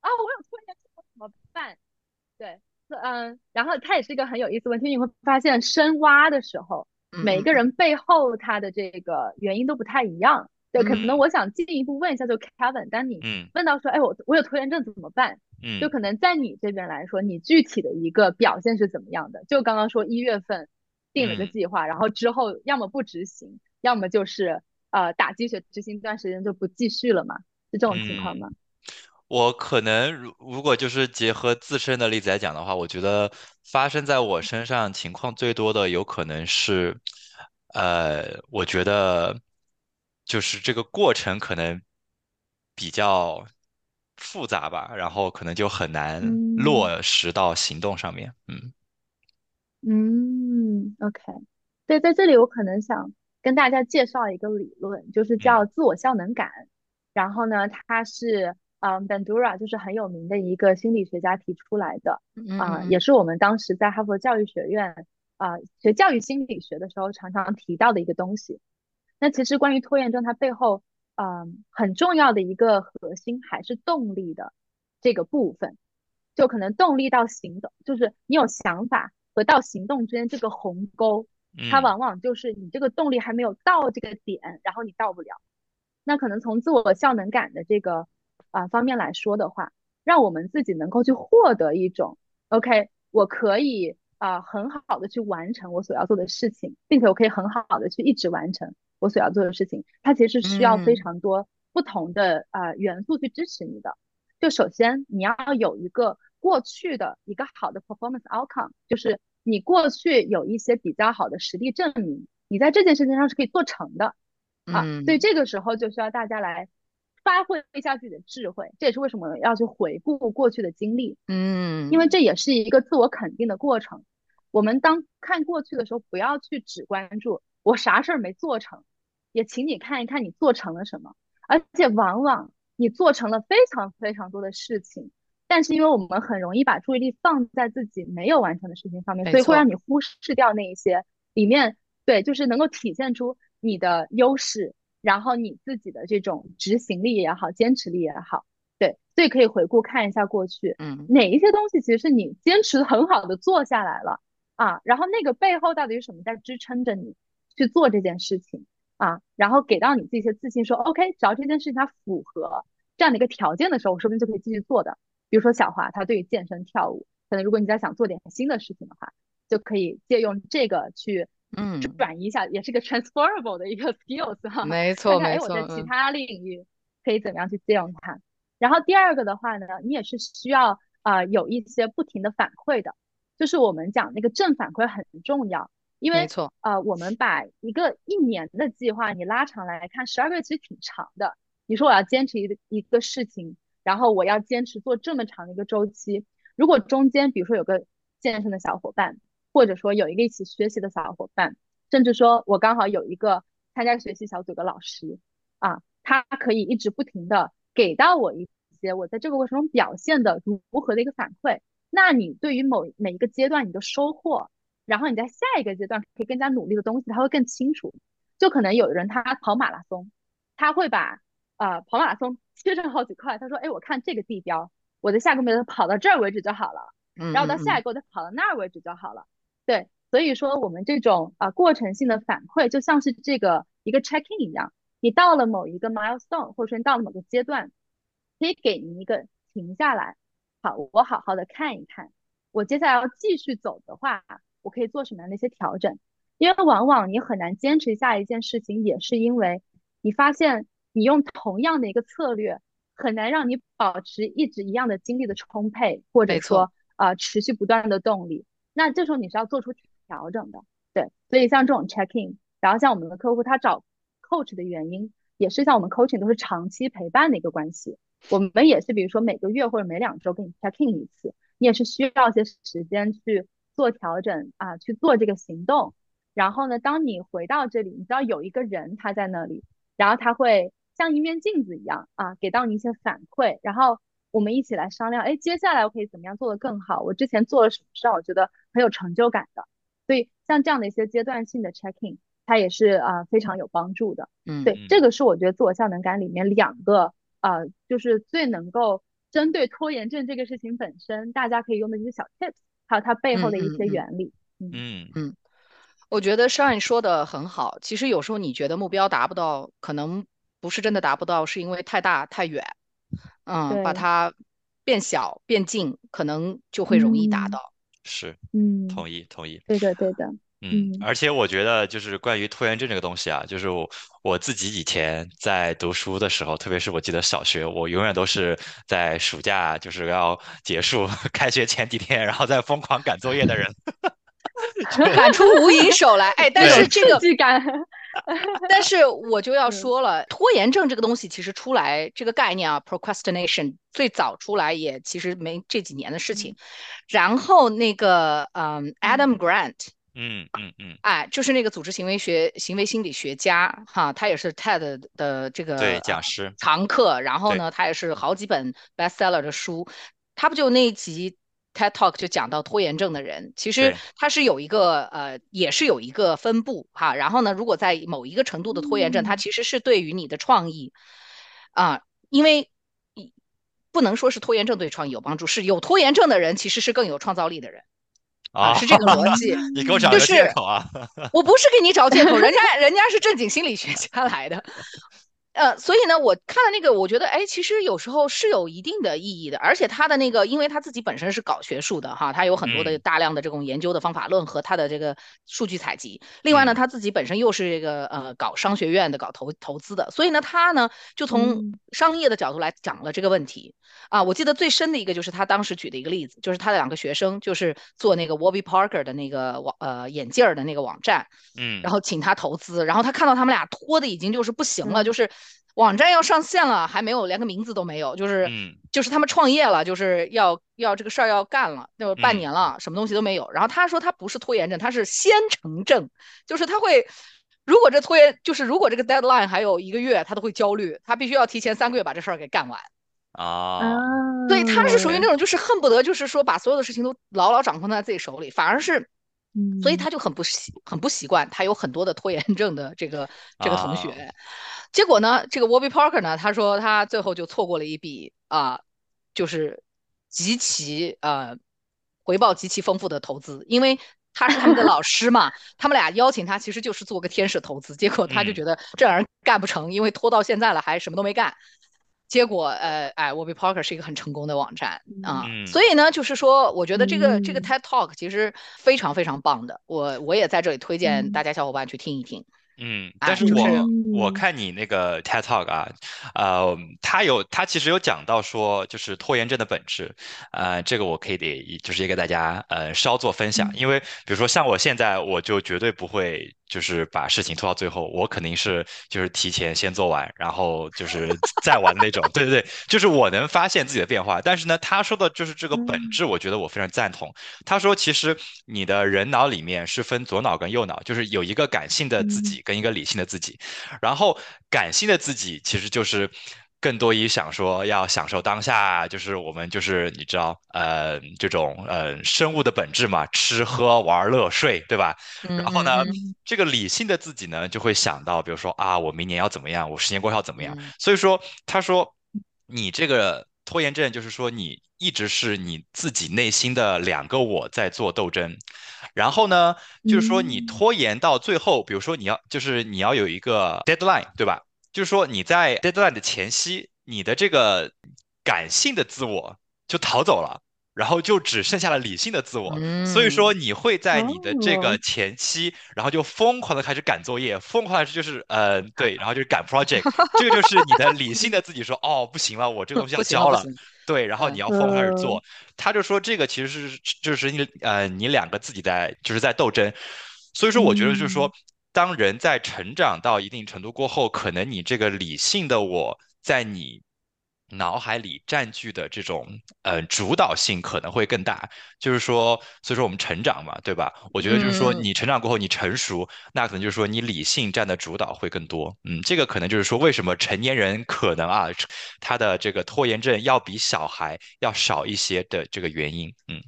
啊，我有拖延症，我怎么办？对，嗯，然后它也是一个很有意思的问题，你会发现深挖的时候，每个人背后他的这个原因都不太一样。对，可能嗯我想进一步问一下，就 Kevin，当你嗯问到说，哎，我我有拖延症怎么办？嗯就嗯可能在你这边来说，你具体的一个表现是怎么样的？就刚刚说一月份定了个嗯。计划，然后之后要么不执行，要么就是呃打鸡血执行一段时间就不继续了嘛，是这种情况吗？嗯，我可能如如果就是结合自身的例子来讲的话，我觉得发生在我身上情况最多的有可能是，呃，我觉得就是这个过程可能比较复杂吧，然后可能就很难嗯落实到行动上面。嗯嗯，OK，对，在这里我可能想跟大家介绍一个理论，就是嗯叫自我效能感。然后呢，它是嗯 Bandura 就是很有名的一个心理学家提出来的，啊、也是我们当时在哈佛教育学院啊、学教育心理学的时候常常提到的一个东西。那其实关于拖延症，它背后嗯很重要的一个核心还是动力的这个部分。就可能动力到行动，就是你有想法和到行动之间这个鸿沟，它嗯往往就是你这个动力还没有到这个点，然后你到不了。那可能从自我效能感的这个啊、呃方面来说的话，让我们自己能够去获得一种 OK，我可以啊、呃很好的去完成我所要做的事情，并且我可以很好的去一直完成我所要做的事情。它其实是需要非嗯常多不同的啊、呃元素去支持你的。就首先你要有一个过去的一个好的 performance outcome，就是你过去有一些比较好的实力证明，你在这件事情上是可以做成的。啊，所以嗯这个时候就需要大家来发挥一下自己的智慧，这也是为什么要去回顾过去的经历，嗯因为嗯这也是一个自我肯定的过程。我们当看过去的时候，不要去只关注我啥事儿没做成，也请你看一看你做成了什么。而且往往你做成了非常非常多的事情，但是因为我们很容易把注意力放在自己没有完成的事情上面，所以会让，你忽视掉那一些里面，对，就是能够体现出你的优势，然后你自己的这种执行力也好，坚持力也好。对，所以可以回顾看一下过去，嗯，哪一些东西其实是你坚持很好的做下来了啊，然后那个背后到底是什么在支撑着你去做这件事情啊，然后给到你自己一些自信，说 OK，只要这件事情它符合这样的一个条件的时候，我说不定就可以继续做的。比如说小华，他对于健身跳舞，可能如果你在想做点新的事情的话，就可以借用这个去。嗯，转移一下也是个 transferable 的一个 skills 哈，没错没错。哎，我在其他领域可以怎么样去借用它？然后第二个的话呢，你也是需要啊有一些不停的反馈的，就是我们讲那个正反馈很重要，因为没错啊，我们把一个一年的计划你拉长来看，十二个月其实挺长的。你说我要坚持一个一个事情，然后我要坚持做这么长的一个周期，如果中间比如说有个健身的小伙伴。或者说有一个一起学习的小伙伴，甚至说我刚好有一个参加学习小组的老师啊，他可以一直不停的给到我一些我在这个过程中表现的如何的一个反馈。那你对于某每一个阶段你的收获，然后你在下一个阶段可以更加努力的东西，他会更清楚。就可能有人他跑马拉松，他会把呃跑马拉松 切成好几块，他说，哎，我看这个地标，我的下个目标跑到这儿为止就好了，然后到下一个我再跑到那儿为止就好了。对，所以说我们这种啊过程性的反馈，就像是这个一个 check in 一样，你到了某一个 milestone，或者说你到了某个阶段，可以给你一个停下来，好，我好好的看一看，我接下来要继续走的话，我可以做什么样的一些调整？因为往往你很难坚持下一件事情，也是因为你发现你用同样的一个策略，很难让你保持一直一样的精力的充沛，或者说啊持续不断的动力。那这时候你是要做出调整的，对，所以像这种 check in，然后像我们的客户他找 coach 的原因，也是像我们 coaching 都是长期陪伴的一个关系，我们也是比如说每个月或者每两周给你 check in 一次，你也是需要一些时间去做调整啊，去做这个行动，然后呢，当你回到这里，你知道有一个人他在那里，然后他会像一面镜子一样啊，给到你一些反馈，然后。我们一起来商量，哎，接下来我可以怎么样做得更好？我之前做了什么事让我觉得很有成就感的？所以像这样的一些阶段性的 checking，它也是啊非常有帮助的。嗯，对，这个是我觉得自我效能感里面两个啊，就是最能够针对拖延症这个事情本身，大家可以用的一些小 tips，还有它背后的一些原理。嗯嗯，我觉得 Shine 说的很好。其实有时候你觉得目标达不到，可能不是真的达不到，是因为太大太远。嗯，把它变小变近，可能就会容易达到。是，嗯，同意同意。对的对的。嗯，而且我觉得就是关于拖延症这个东西啊，就是我我自己以前在读书的时候，特别是我记得小学，我永远都是在暑假就是要结束 开学前几天，然后再疯狂赶作业的人，赶出无影手来。哎，但是这个。但是我就要说了，拖延症这个东西其实出来这个概念啊，procrastination 最早出来也其实没这几年的事情。然后那个嗯，Adam Grant，嗯嗯嗯，哎，就是那个组织行为学、行为心理学家哈，他也是 TED 的这个对讲师常客。然后呢，他也是好几本 bestseller 的书，他不就那一集。TED Talk 就讲到拖延症的人，其实他是有一个呃，也是有一个分布哈。然后呢，如果在某一个程度的拖延症，它其实是对于你的创意啊，因为不能说是拖延症对创意有帮助，是有拖延症的人其实是更有创造力的人啊，是这个逻辑。你给我找个借口啊！我不是给你找借口，人家人家是正经心理学家来的。呃，所以呢，我看了那个，我觉得，哎，其实有时候是有一定的意义的，而且他的那个，因为他自己本身是搞学术的哈，他有很多的大量的这种研究的方法论和他的这个数据采集。另外呢，他自己本身又是这个呃搞商学院的，搞投投资的，所以呢，他呢就从商业的角度来讲了这个问题。啊。我记得最深的一个就是他当时举的一个例子，就是他的两个学生就是做那个 Warby Parker 的那个网呃眼镜儿的那个网站，嗯，然后请他投资，然后他看到他们俩拖的已经就是不行了，就是。网站要上线了，还没有，连个名字都没有，就是，就是他们创业了，就是要要这个事儿要干了，就半年了，什么东西都没有。然后他说他不是拖延症，他是先成症，就是他会，如果这拖延，就是如果这个 deadline 还有一个月，他都会焦虑，他必须要提前三个月把这事儿给干完。啊，对，他是属于那种就是恨不得就是说把所有的事情都牢牢掌控在自己手里，反而是，所以他就很不习很不习惯，他有很多的拖延症的这个这个同学。结果呢，这个 Warby Parker 呢，他说他最后就错过了一笔啊，就是极其呃回报极其丰富的投资，因为他是他们的老师嘛，他们俩邀请他其实就是做个天使投资，结果他就觉得这玩意儿干不成，因为拖到现在了还什么都没干。结果，呃，哎，Warby Parker 是一个很成功的网站啊，所以呢，就是说，我觉得这个这个 TED Talk 其实非常非常棒的，我我也在这里推荐大家小伙伴去听一听。嗯，但是我我看你那个 TED Talk 啊，呃，他有他其实有讲到说，就是拖延症的本质，呃，这个我可以得就是也给大家呃稍作分享，因为比如说像我现在，我就绝对不会就是把事情拖到最后，我肯定是就是提前先做完，然后就是 再玩那种，对对对，就是我能发现自己的变化。但是呢，他说的就是这个本质，我觉得我非常赞同。他说，其实你的人脑里面是分左脑跟右脑，就是有一个感性的自己。跟一个理性的自己，然后感性的自己其实就是更多于想说要享受当下，就是我们就是你知道，呃，这种呃生物的本质嘛，吃喝玩乐睡，对吧？然后呢，这个理性的自己呢，就会想到，比如说啊，我明年要怎么样，我十年过后要怎么样。所以说，他说你这个拖延症，就是说你一直是你自己内心的两个我在做斗争。然后呢，就是说你拖延到最后，比如说你要就是你要有一个 deadline，对吧？就是说你在 deadline 的前夕，你的这个感性的自我就逃走了，然后就只剩下了理性的自我。所以说你会在你的这个前期，然后就疯狂的开始赶作业，疯狂的就是呃对，然后就是赶 project，这个就是你的理性的自己说哦不行了，我这个东西要交了。对，然后你要疯狂开始做，他就说这个其实是就是你呃你两个自己在就是在斗争，所以说我觉得就是说，当人在成长到一定程度过后，可能你这个理性的我在你。脑海里占据的这种呃主导性可能会更大，就是说，所以说我们成长嘛，对吧？我觉得就是说，你成长过后你成熟，那可能就是说你理性占的主导会更多。嗯，这个可能就是说，为什么成年人可能啊，他的这个拖延症要比小孩要少一些的这个原因。嗯，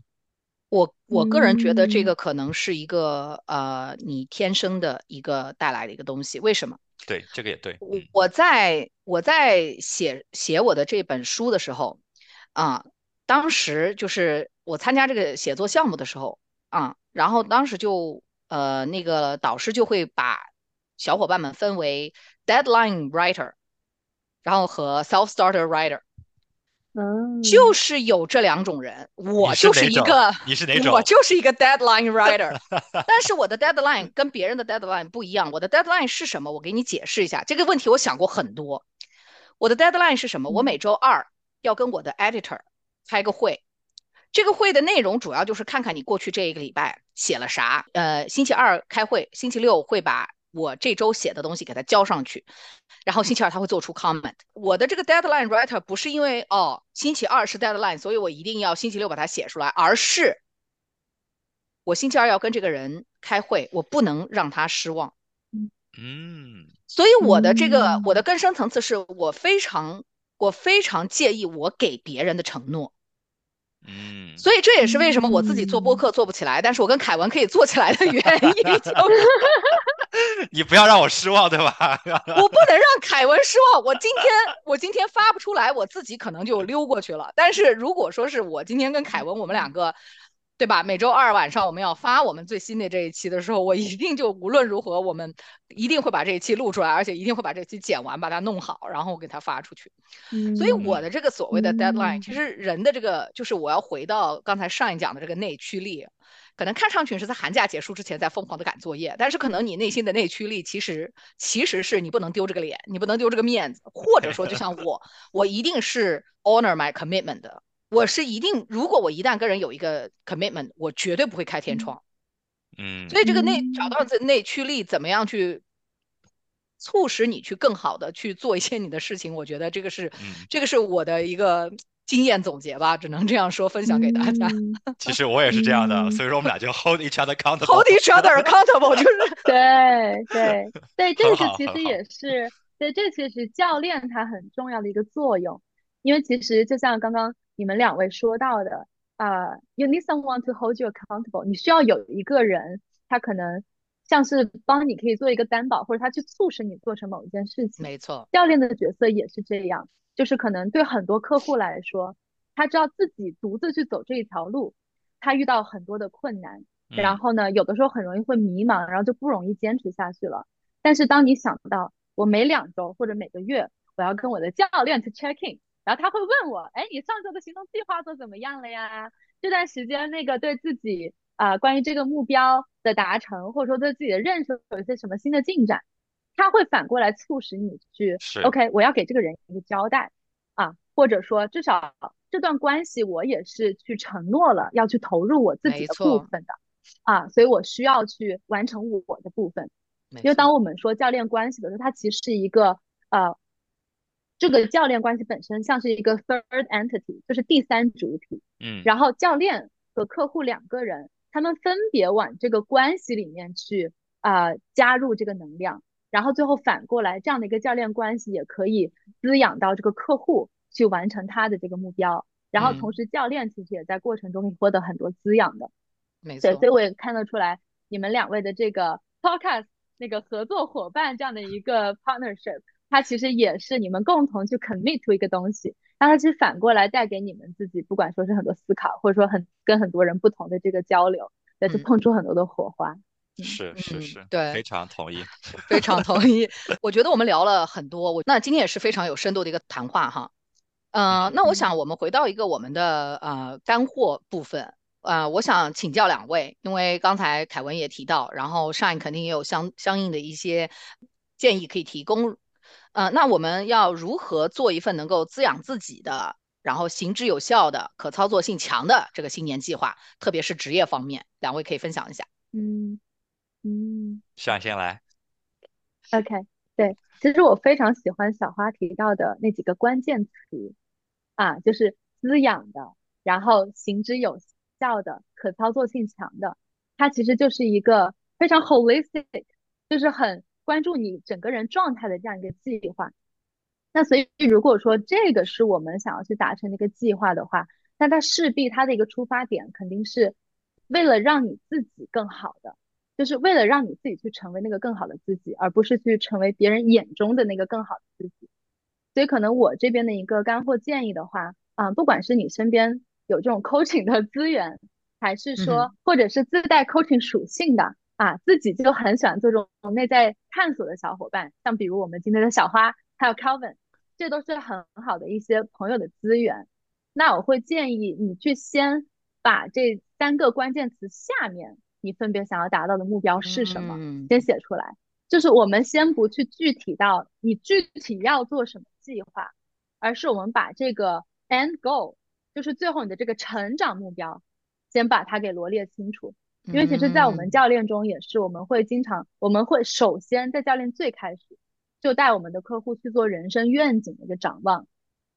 我我个人觉得这个可能是一个呃你天生的一个带来的一个东西。为什么？对，这个也对。我我在我在写写我的这本书的时候，啊，当时就是我参加这个写作项目的时候，啊，然后当时就呃那个导师就会把小伙伴们分为 deadline writer，然后和 self starter writer。就是有这两种人，我就是一个，你是哪种？我就是一个 deadline writer，但是我的 deadline 跟别人的 deadline 不一样。我的 deadline 是什么？我给你解释一下这个问题。我想过很多。我的 deadline 是什么？我每周二要跟我的 editor 开个会，这个会的内容主要就是看看你过去这一个礼拜写了啥。呃，星期二开会，星期六会把我这周写的东西给他交上去。然后星期二他会做出 comment。我的这个 deadline writer 不是因为哦星期二是 deadline，所以我一定要星期六把它写出来，而是我星期二要跟这个人开会，我不能让他失望。嗯，所以我的这个我的更深层次是我非常我非常介意我给别人的承诺。嗯，所以这也是为什么我自己做播客做不起来，但是我跟凯文可以做起来的原因，就是 你不要让我失望，对吧？我不能让凯文失望。我今天我今天发不出来，我自己可能就溜过去了。但是如果说是我今天跟凯文，我们两个。对吧？每周二晚上我们要发我们最新的这一期的时候，我一定就无论如何，我们一定会把这一期录出来，而且一定会把这期剪完，把它弄好，然后给它发出去。所以我的这个所谓的 deadline，其实人的这个就是我要回到刚才上一讲的这个内驱力，可能看上去是在寒假结束之前在疯狂的赶作业，但是可能你内心的内驱力其实其实是你不能丢这个脸，你不能丢这个面子，或者说就像我，我一定是 honor my commitment 的。我是一定，如果我一旦跟人有一个 commitment，我绝对不会开天窗。嗯，所以这个内找到这内驱力，怎么样去促使你去更好的去做一些你的事情？我觉得这个是，这个是我的一个经验总结吧，只能这样说，分享给大家。其实我也是这样的，所以说我们俩就 hold each other accountable，hold each other accountable，就是 对对 对，这个其实也是，对，这其实教练他很重要的一个作用，因为其实就像刚刚。你们两位说到的啊，you need someone to hold you accountable。你需要有一个人，他可能像是帮你可以做一个担保，或者他去促使你做成某一件事情。没错，教练的角色也是这样，就是可能对很多客户来说，他知道自己独自去走这一条路，他遇到很多的困难，然后呢，有的时候很容易会迷茫，然后就不容易坚持下去了。但是当你想到我每两周或者每个月我要跟我的教练去 check in，然后他会问我，哎，你上周的行动计划做怎么样了呀？这段时间那个对自己啊，关于这个目标的达成，或者说对自己的认识有一些什么新的进展，他会反过来促使你去，OK，我要给这个人一个交代啊，或者说至少这段关系我也是去承诺了要去投入我自己的部分的啊，所以我需要去完成我的部分。因为当我们说教练关系的时候，它其实是一个呃，这个教练关系本身像是一个 third entity，就是第三主体。嗯，然后教练和客户两个人，他们分别往这个关系里面去啊加入这个能量，然后最后反过来，这样的一个教练关系也可以滋养到这个客户去完成他的这个目标，然后同时教练其实也在过程中获得很多滋养的。没错，所以我也看得出来你们两位的这个 podcast 那个合作伙伴这样的一个 partnership，它其实也是你们共同去 commit to 一个东西。那它其实反过来带给你们自己，不管说是很多思考，或者说很跟很多人不同的这个交流，再去碰出很多的火花。是是是，对，非常同意，非常同意。我觉得我们聊了很多，我那今天也是非常有深度的一个谈话哈。嗯，那我想我们回到一个我们的呃干货部分呃，我想请教两位，因为刚才凯文也提到，然后上一肯定也有相相应的一些建议可以提供。呃，那我们要如何做一份能够滋养自己的，然后行之有效的、可操作性强的这个新年计划？特别是职业方面，两位可以分享一下。嗯嗯，想先来。OK，对，其实我非常喜欢小花提到的那几个关键词啊，就是滋养的，然后行之有效的、可操作性强的，它其实就是一个非常 holistic，就是很。关注你整个人状态的这样一个计划，那所以如果说这个是我们想要去达成的一个计划的话，那它势必它的一个出发点肯定是为了让你自己更好的，就是为了让你自己去成为那个更好的自己，而不是去成为别人眼中的那个更好的自己。所以可能我这边的一个干货建议的话，啊，不管是你身边有这种 coaching 的资源，还是说或者是自带 coaching 属性的。啊，自己就很喜欢做这种内在探索的小伙伴，像比如我们今天的小花，还有 Calvin，这都是很好的一些朋友的资源。那我会建议你去先把这三个关键词下面你分别想要达到的目标是什么，先写出来。就是我们先不去具体到你具体要做什么计划，而是我们把这个 end goal，就是最后你的这个成长目标，先把它给罗列清楚。因为其实，在我们教练中也是，我们会经常，我们会首先在教练最开始就带我们的客户去做人生愿景的一个展望，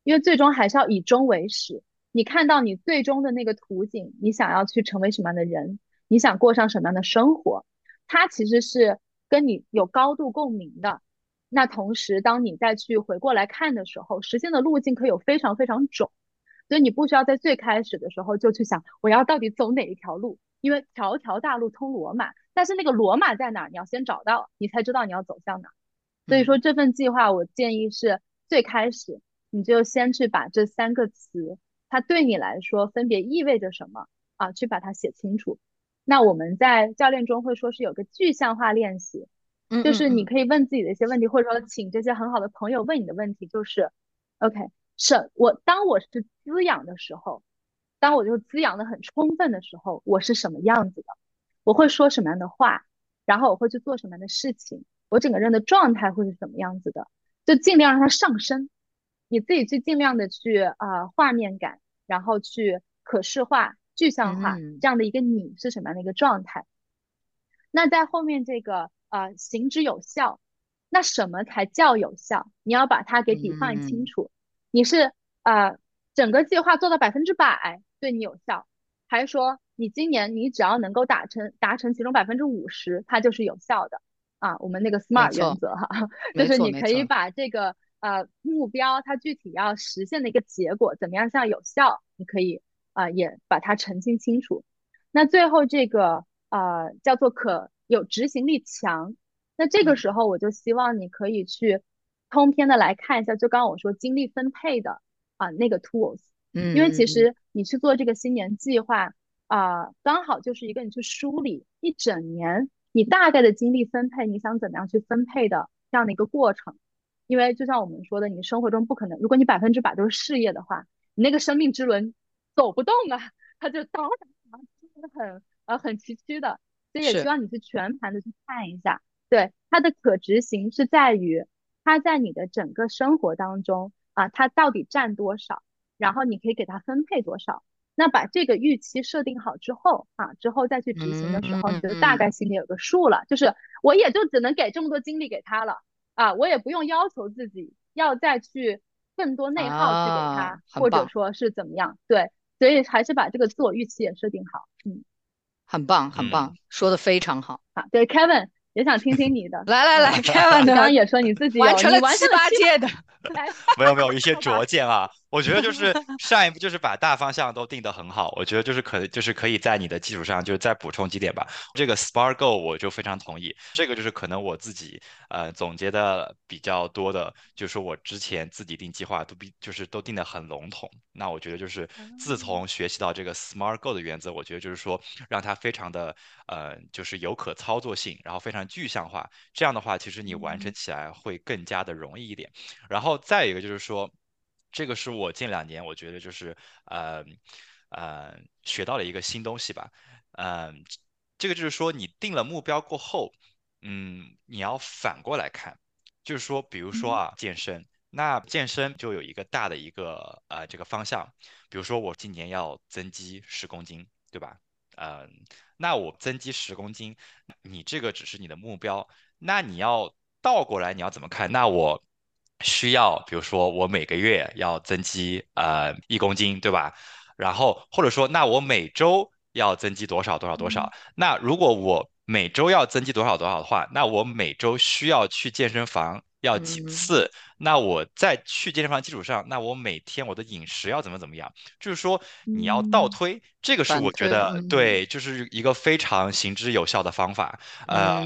因为最终还是要以终为始。你看到你最终的那个图景，你想要去成为什么样的人，你想过上什么样的生活，它其实是跟你有高度共鸣的。那同时，当你再去回过来看的时候，实现的路径可以有非常非常种，所以你不需要在最开始的时候就去想我要到底走哪一条路。因为条条大路通罗马，但是那个罗马在哪儿？你要先找到，你才知道你要走向哪。所以说这份计划，我建议是最开始你就先去把这三个词，它对你来说分别意味着什么啊，去把它写清楚。那我们在教练中会说是有个具象化练习，就是你可以问自己的一些问题，或者说请这些很好的朋友问你的问题，就是，OK，是我当我是滋养的时候。当我就滋养的很充分的时候，我是什么样子的？我会说什么样的话？然后我会去做什么样的事情？我整个人的状态会是什么样子的？就尽量让它上升，你自己去尽量的去啊画面感，然后去可视化、具象化这样的一个你是什么样的一个状态？那在后面这个啊行之有效，那什么才叫有效？你要把它给 define 清楚。你是啊整个计划做到百分之百。对你有效，还是说你今年你只要能够达成达成其中百分之五十，它就是有效的啊？我们那个 SMART 原则哈，就是你可以把这个呃目标它具体要实现的一个结果怎么样像有效，你可以啊也把它澄清清楚。那最后这个呃叫做可有执行力强，那这个时候我就希望你可以去通篇的来看一下，就刚刚我说精力分配的啊那个 tools，嗯，因为其实你去做这个新年计划啊，刚好就是一个你去梳理一整年你大概的精力分配，你想怎么样去分配的这样的一个过程。因为就像我们说的，你生活中不可能，如果你百分之百都是事业的话，你那个生命之轮走不动啊，他就当然真的很呃很崎岖的。所以也希望你去全盘的去看一下，对它的可执行是在于它在你的整个生活当中啊，它到底占多少，然后你可以给它分配多少。那把这个预期设定好之后啊，之后再去执行的时候，你就大概心里有个数了。就是我也就只能给这么多精力给他了啊，我也不用要求自己要再去更多内耗去给他，或者说是怎么样。对，所以还是把这个自我预期也设定好。嗯。很棒，很棒，说的非常好。好，对，Kevin 也想听听你的。来来来，Kevin 刚刚也说你自己完成了七八届的。没有没有一些拙见啊，我觉得就是 上一步就是把大方向都定得很好，我觉得就是可就是可以在你的基础上就是再补充几点吧。这个 Spark Go 我就非常同意，这个就是可能我自己呃总结的比较多的，就是我之前自己定计划都比就是都定得很笼统。那我觉得就是自从学习到这个 Smart Go 的原则，我觉得就是说让它非常的呃就是有可操作性，然后非常具象化，这样的话其实你完成起来会更加的容易一点。然后再一个就是说。这个是我近两年我觉得就是呃呃学到了一个新东西吧，嗯，这个就是说你定了目标过后，嗯，你要反过来看，就是说比如说啊健身，那健身就有一个大的一个呃这个方向，比如说我今年要增肌十公斤，对吧？嗯，那我增肌十公斤，你这个只是你的目标，那你要倒过来你要怎么看？那我。需要，比如说我每个月要增肌呃一公斤，对吧？然后或者说，那我每周要增肌多少多少多少？那如果我每周要增肌多少多少的话，那我每周需要去健身房要几次？那我在去健身房基础上，那我每天我的饮食要怎么怎么样？就是说你要倒推，这个是我觉得对，就是一个非常行之有效的方法，呃。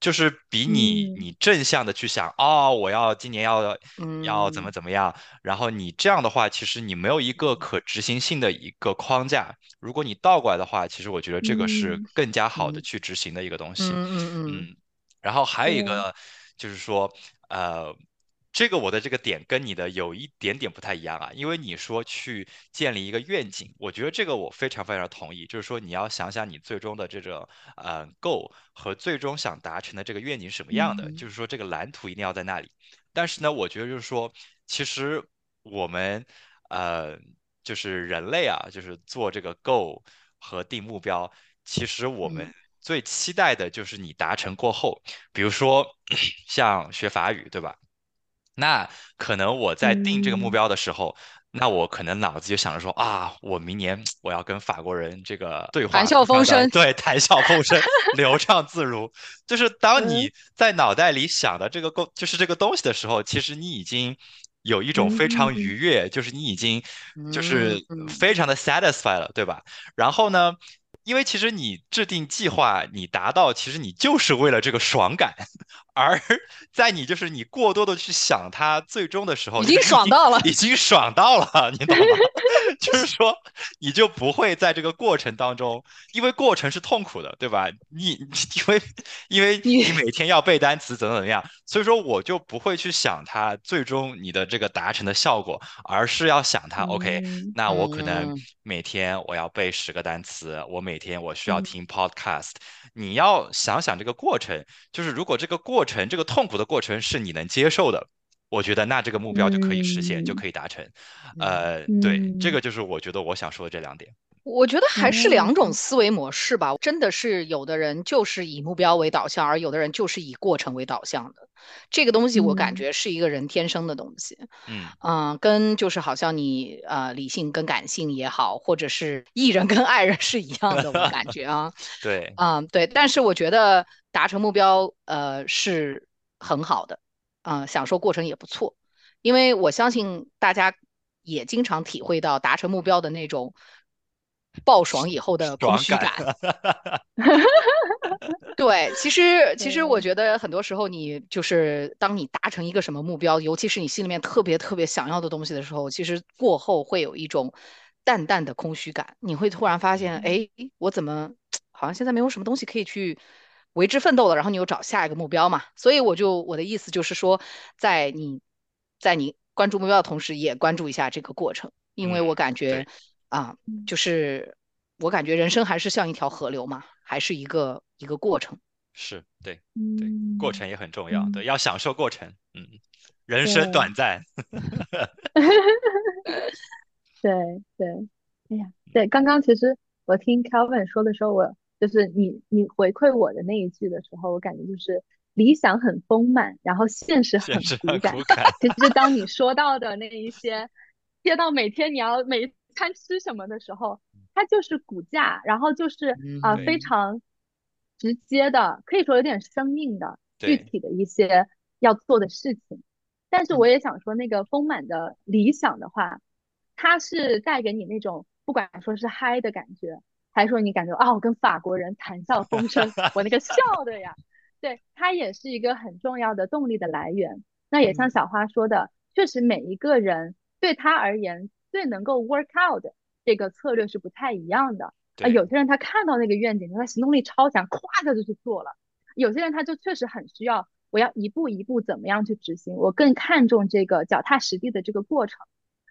就是比你你正向的去想哦，我要今年要要怎么怎么样，然后你这样的话，其实你没有一个可执行性的一个框架。如果你倒过来的话，其实我觉得这个是更加好的去执行的一个东西。嗯嗯嗯。然后还有一个就是说，呃。这个我的这个点跟你的有一点点不太一样啊，因为你说去建立一个愿景，我觉得这个我非常非常同意，就是说你要想想你最终的这种呃 goal 和最终想达成的这个愿景什么样的，就是说这个蓝图一定要在那里。但是呢，我觉得就是说，其实我们呃就是人类啊，就是做这个 goal 和定目标，其实我们最期待的就是你达成过后，比如说 像学法语，对吧？那可能我在定这个目标的时候，那我可能脑子就想着说啊，我明年我要跟法国人这个对话，谈笑风生，对，谈笑风生，流畅自如。就是当你在脑袋里想的这个够，就是这个东西的时候，其实你已经有一种非常愉悦，就是你已经就是非常的 satisfied 了，对吧？然后呢？因为其实你制定计划，你达到，其实你就是为了这个爽感，而 在你就是你过多的去想它最终的时候，已经爽到了，已经爽到了，你懂吗？就是说，你就不会在这个过程当中，因为过程是痛苦的，对吧？你 因为因为你每天要背单词，怎么怎么样，所以说我就不会去想它最终你的这个达成的效果，而是要想它，OK，那我可能每天我要背十个单词，我每天我需要听 podcast，你要想想这个过程，就是如果这个过程这个痛苦的过程是你能接受的。我觉得那这个目标就可以实现，就可以达成。呃，对，这个就是我觉得我想说的这两点。我觉得还是两种思维模式吧，真的是有的人就是以目标为导向，而有的人就是以过程为导向的。这个东西我感觉是一个人天生的东西。嗯嗯，跟就是好像你呃理性跟感性也好，或者是艺人跟爱人是一样的，我感觉啊。对，嗯对，但是我觉得达成目标呃是很好的。嗯，享受过程也不错，因为我相信大家也经常体会到达成目标的那种爆爽以后的空虚感。对，其实其实我觉得很多时候你就是当你达成一个什么目标，尤其是你心里面特别特别想要的东西的时候，其实过后会有一种淡淡的空虚感。你会突然发现，哎，我怎么好像现在没有什么东西可以去为之奋斗了？然后你又找下一个目标嘛。所以我就我的意思就是说，在你在你关注目标的同时，也关注一下这个过程，因为我感觉啊，就是我感觉人生还是像一条河流嘛。还是一个一个过程，是对，对，过程也很重要，对，要享受过程，嗯，人生短暂，对对，哎呀，对，刚刚其实我听 Kelvin 说的时候，我就是你你回馈我的那一句的时候，我感觉就是理想很丰满，然后现实很骨感。其实当你说到的那一些，接到每天你要每餐吃什么的时候。它就是骨架，然后就是啊非常直接的，可以说有点生命的具体的一些要做的事情。但是我也想说，那个丰满的理想的话，它是带给你那种不管说是嗨的感觉，还是说你感觉啊我跟法国人谈笑风生，我那个笑的呀，对，它也是一个很重要的动力的来源。那也像小花说的，确实每一个人对他而言最能够 work out 的。这个策略是不太一样的啊，有些人他看到那个愿景，他行动力超强，咵他就去做了；有些人他就确实很需要，我要一步一步怎么样去执行，我更看重这个脚踏实地的这个过程。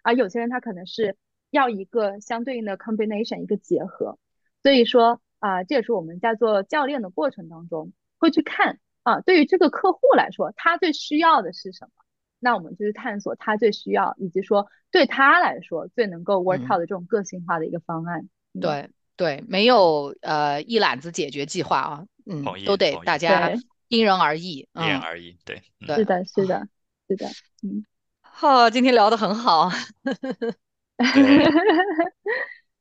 而有些人他可能是要一个相对应的 combination，一个结合。所以说啊，这也是我们在做教练的过程当中会去看啊，对于这个客户来说，他最需要的是什么？那我们就去探索他最需要，以及说对他来说最能够 work out 的这种个性化的一个方案。对对，没有呃一揽子解决计划啊，嗯，都得大家因人而异，因人而异。对，是的，是的，是的，嗯。好，今天聊得很好。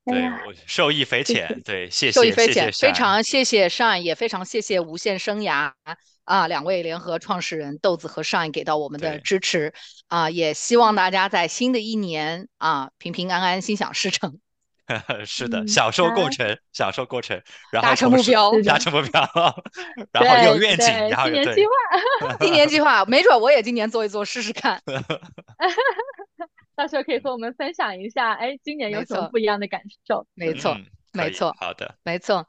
对，我受益匪浅。对，谢谢，受益匪浅，非常谢谢上，也非常谢谢无限生涯啊两位联合创始人豆子和上给到我们的支持啊，也希望大家在新的一年啊平平安安，心想事成。是的，享受过程，享受过程，然后达成目标，达成目标，然后有愿景，然后今年计划，今年计划，没准我也今年做一做试试看。到时候可以和我们分享一下，哎，今年有什么不一样的感受？没错，没错，好的，没错。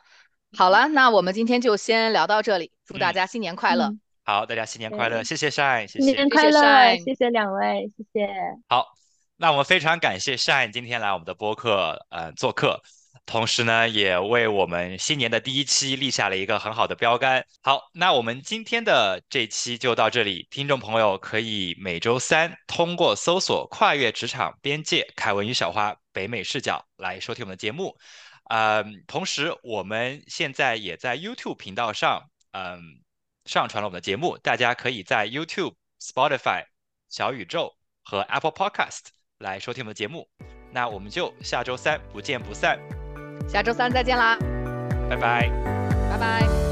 好了，那我们今天就先聊到这里，祝大家新年快乐。好，大家新年快乐，谢谢 Shine，谢谢，新年快乐，谢谢两位，谢谢。好，那我们非常感谢 Shine 今天来我们的播客，呃，做客。同时呢，也为我们新年的第一期立下了一个很好的标杆。好，那我们今天的这期就到这里。听众朋友可以每周三通过搜索“跨越职场边界”凯文与小花北美视角来收听我们的节目。嗯，同时我们现在也在 YouTube 频道上，嗯，上传了我们的节目。大家可以在 YouTube、Spotify、小宇宙和 Apple Podcast 来收听我们的节目。那我们就下周三不见不散。下周三再见啦，拜拜，拜拜。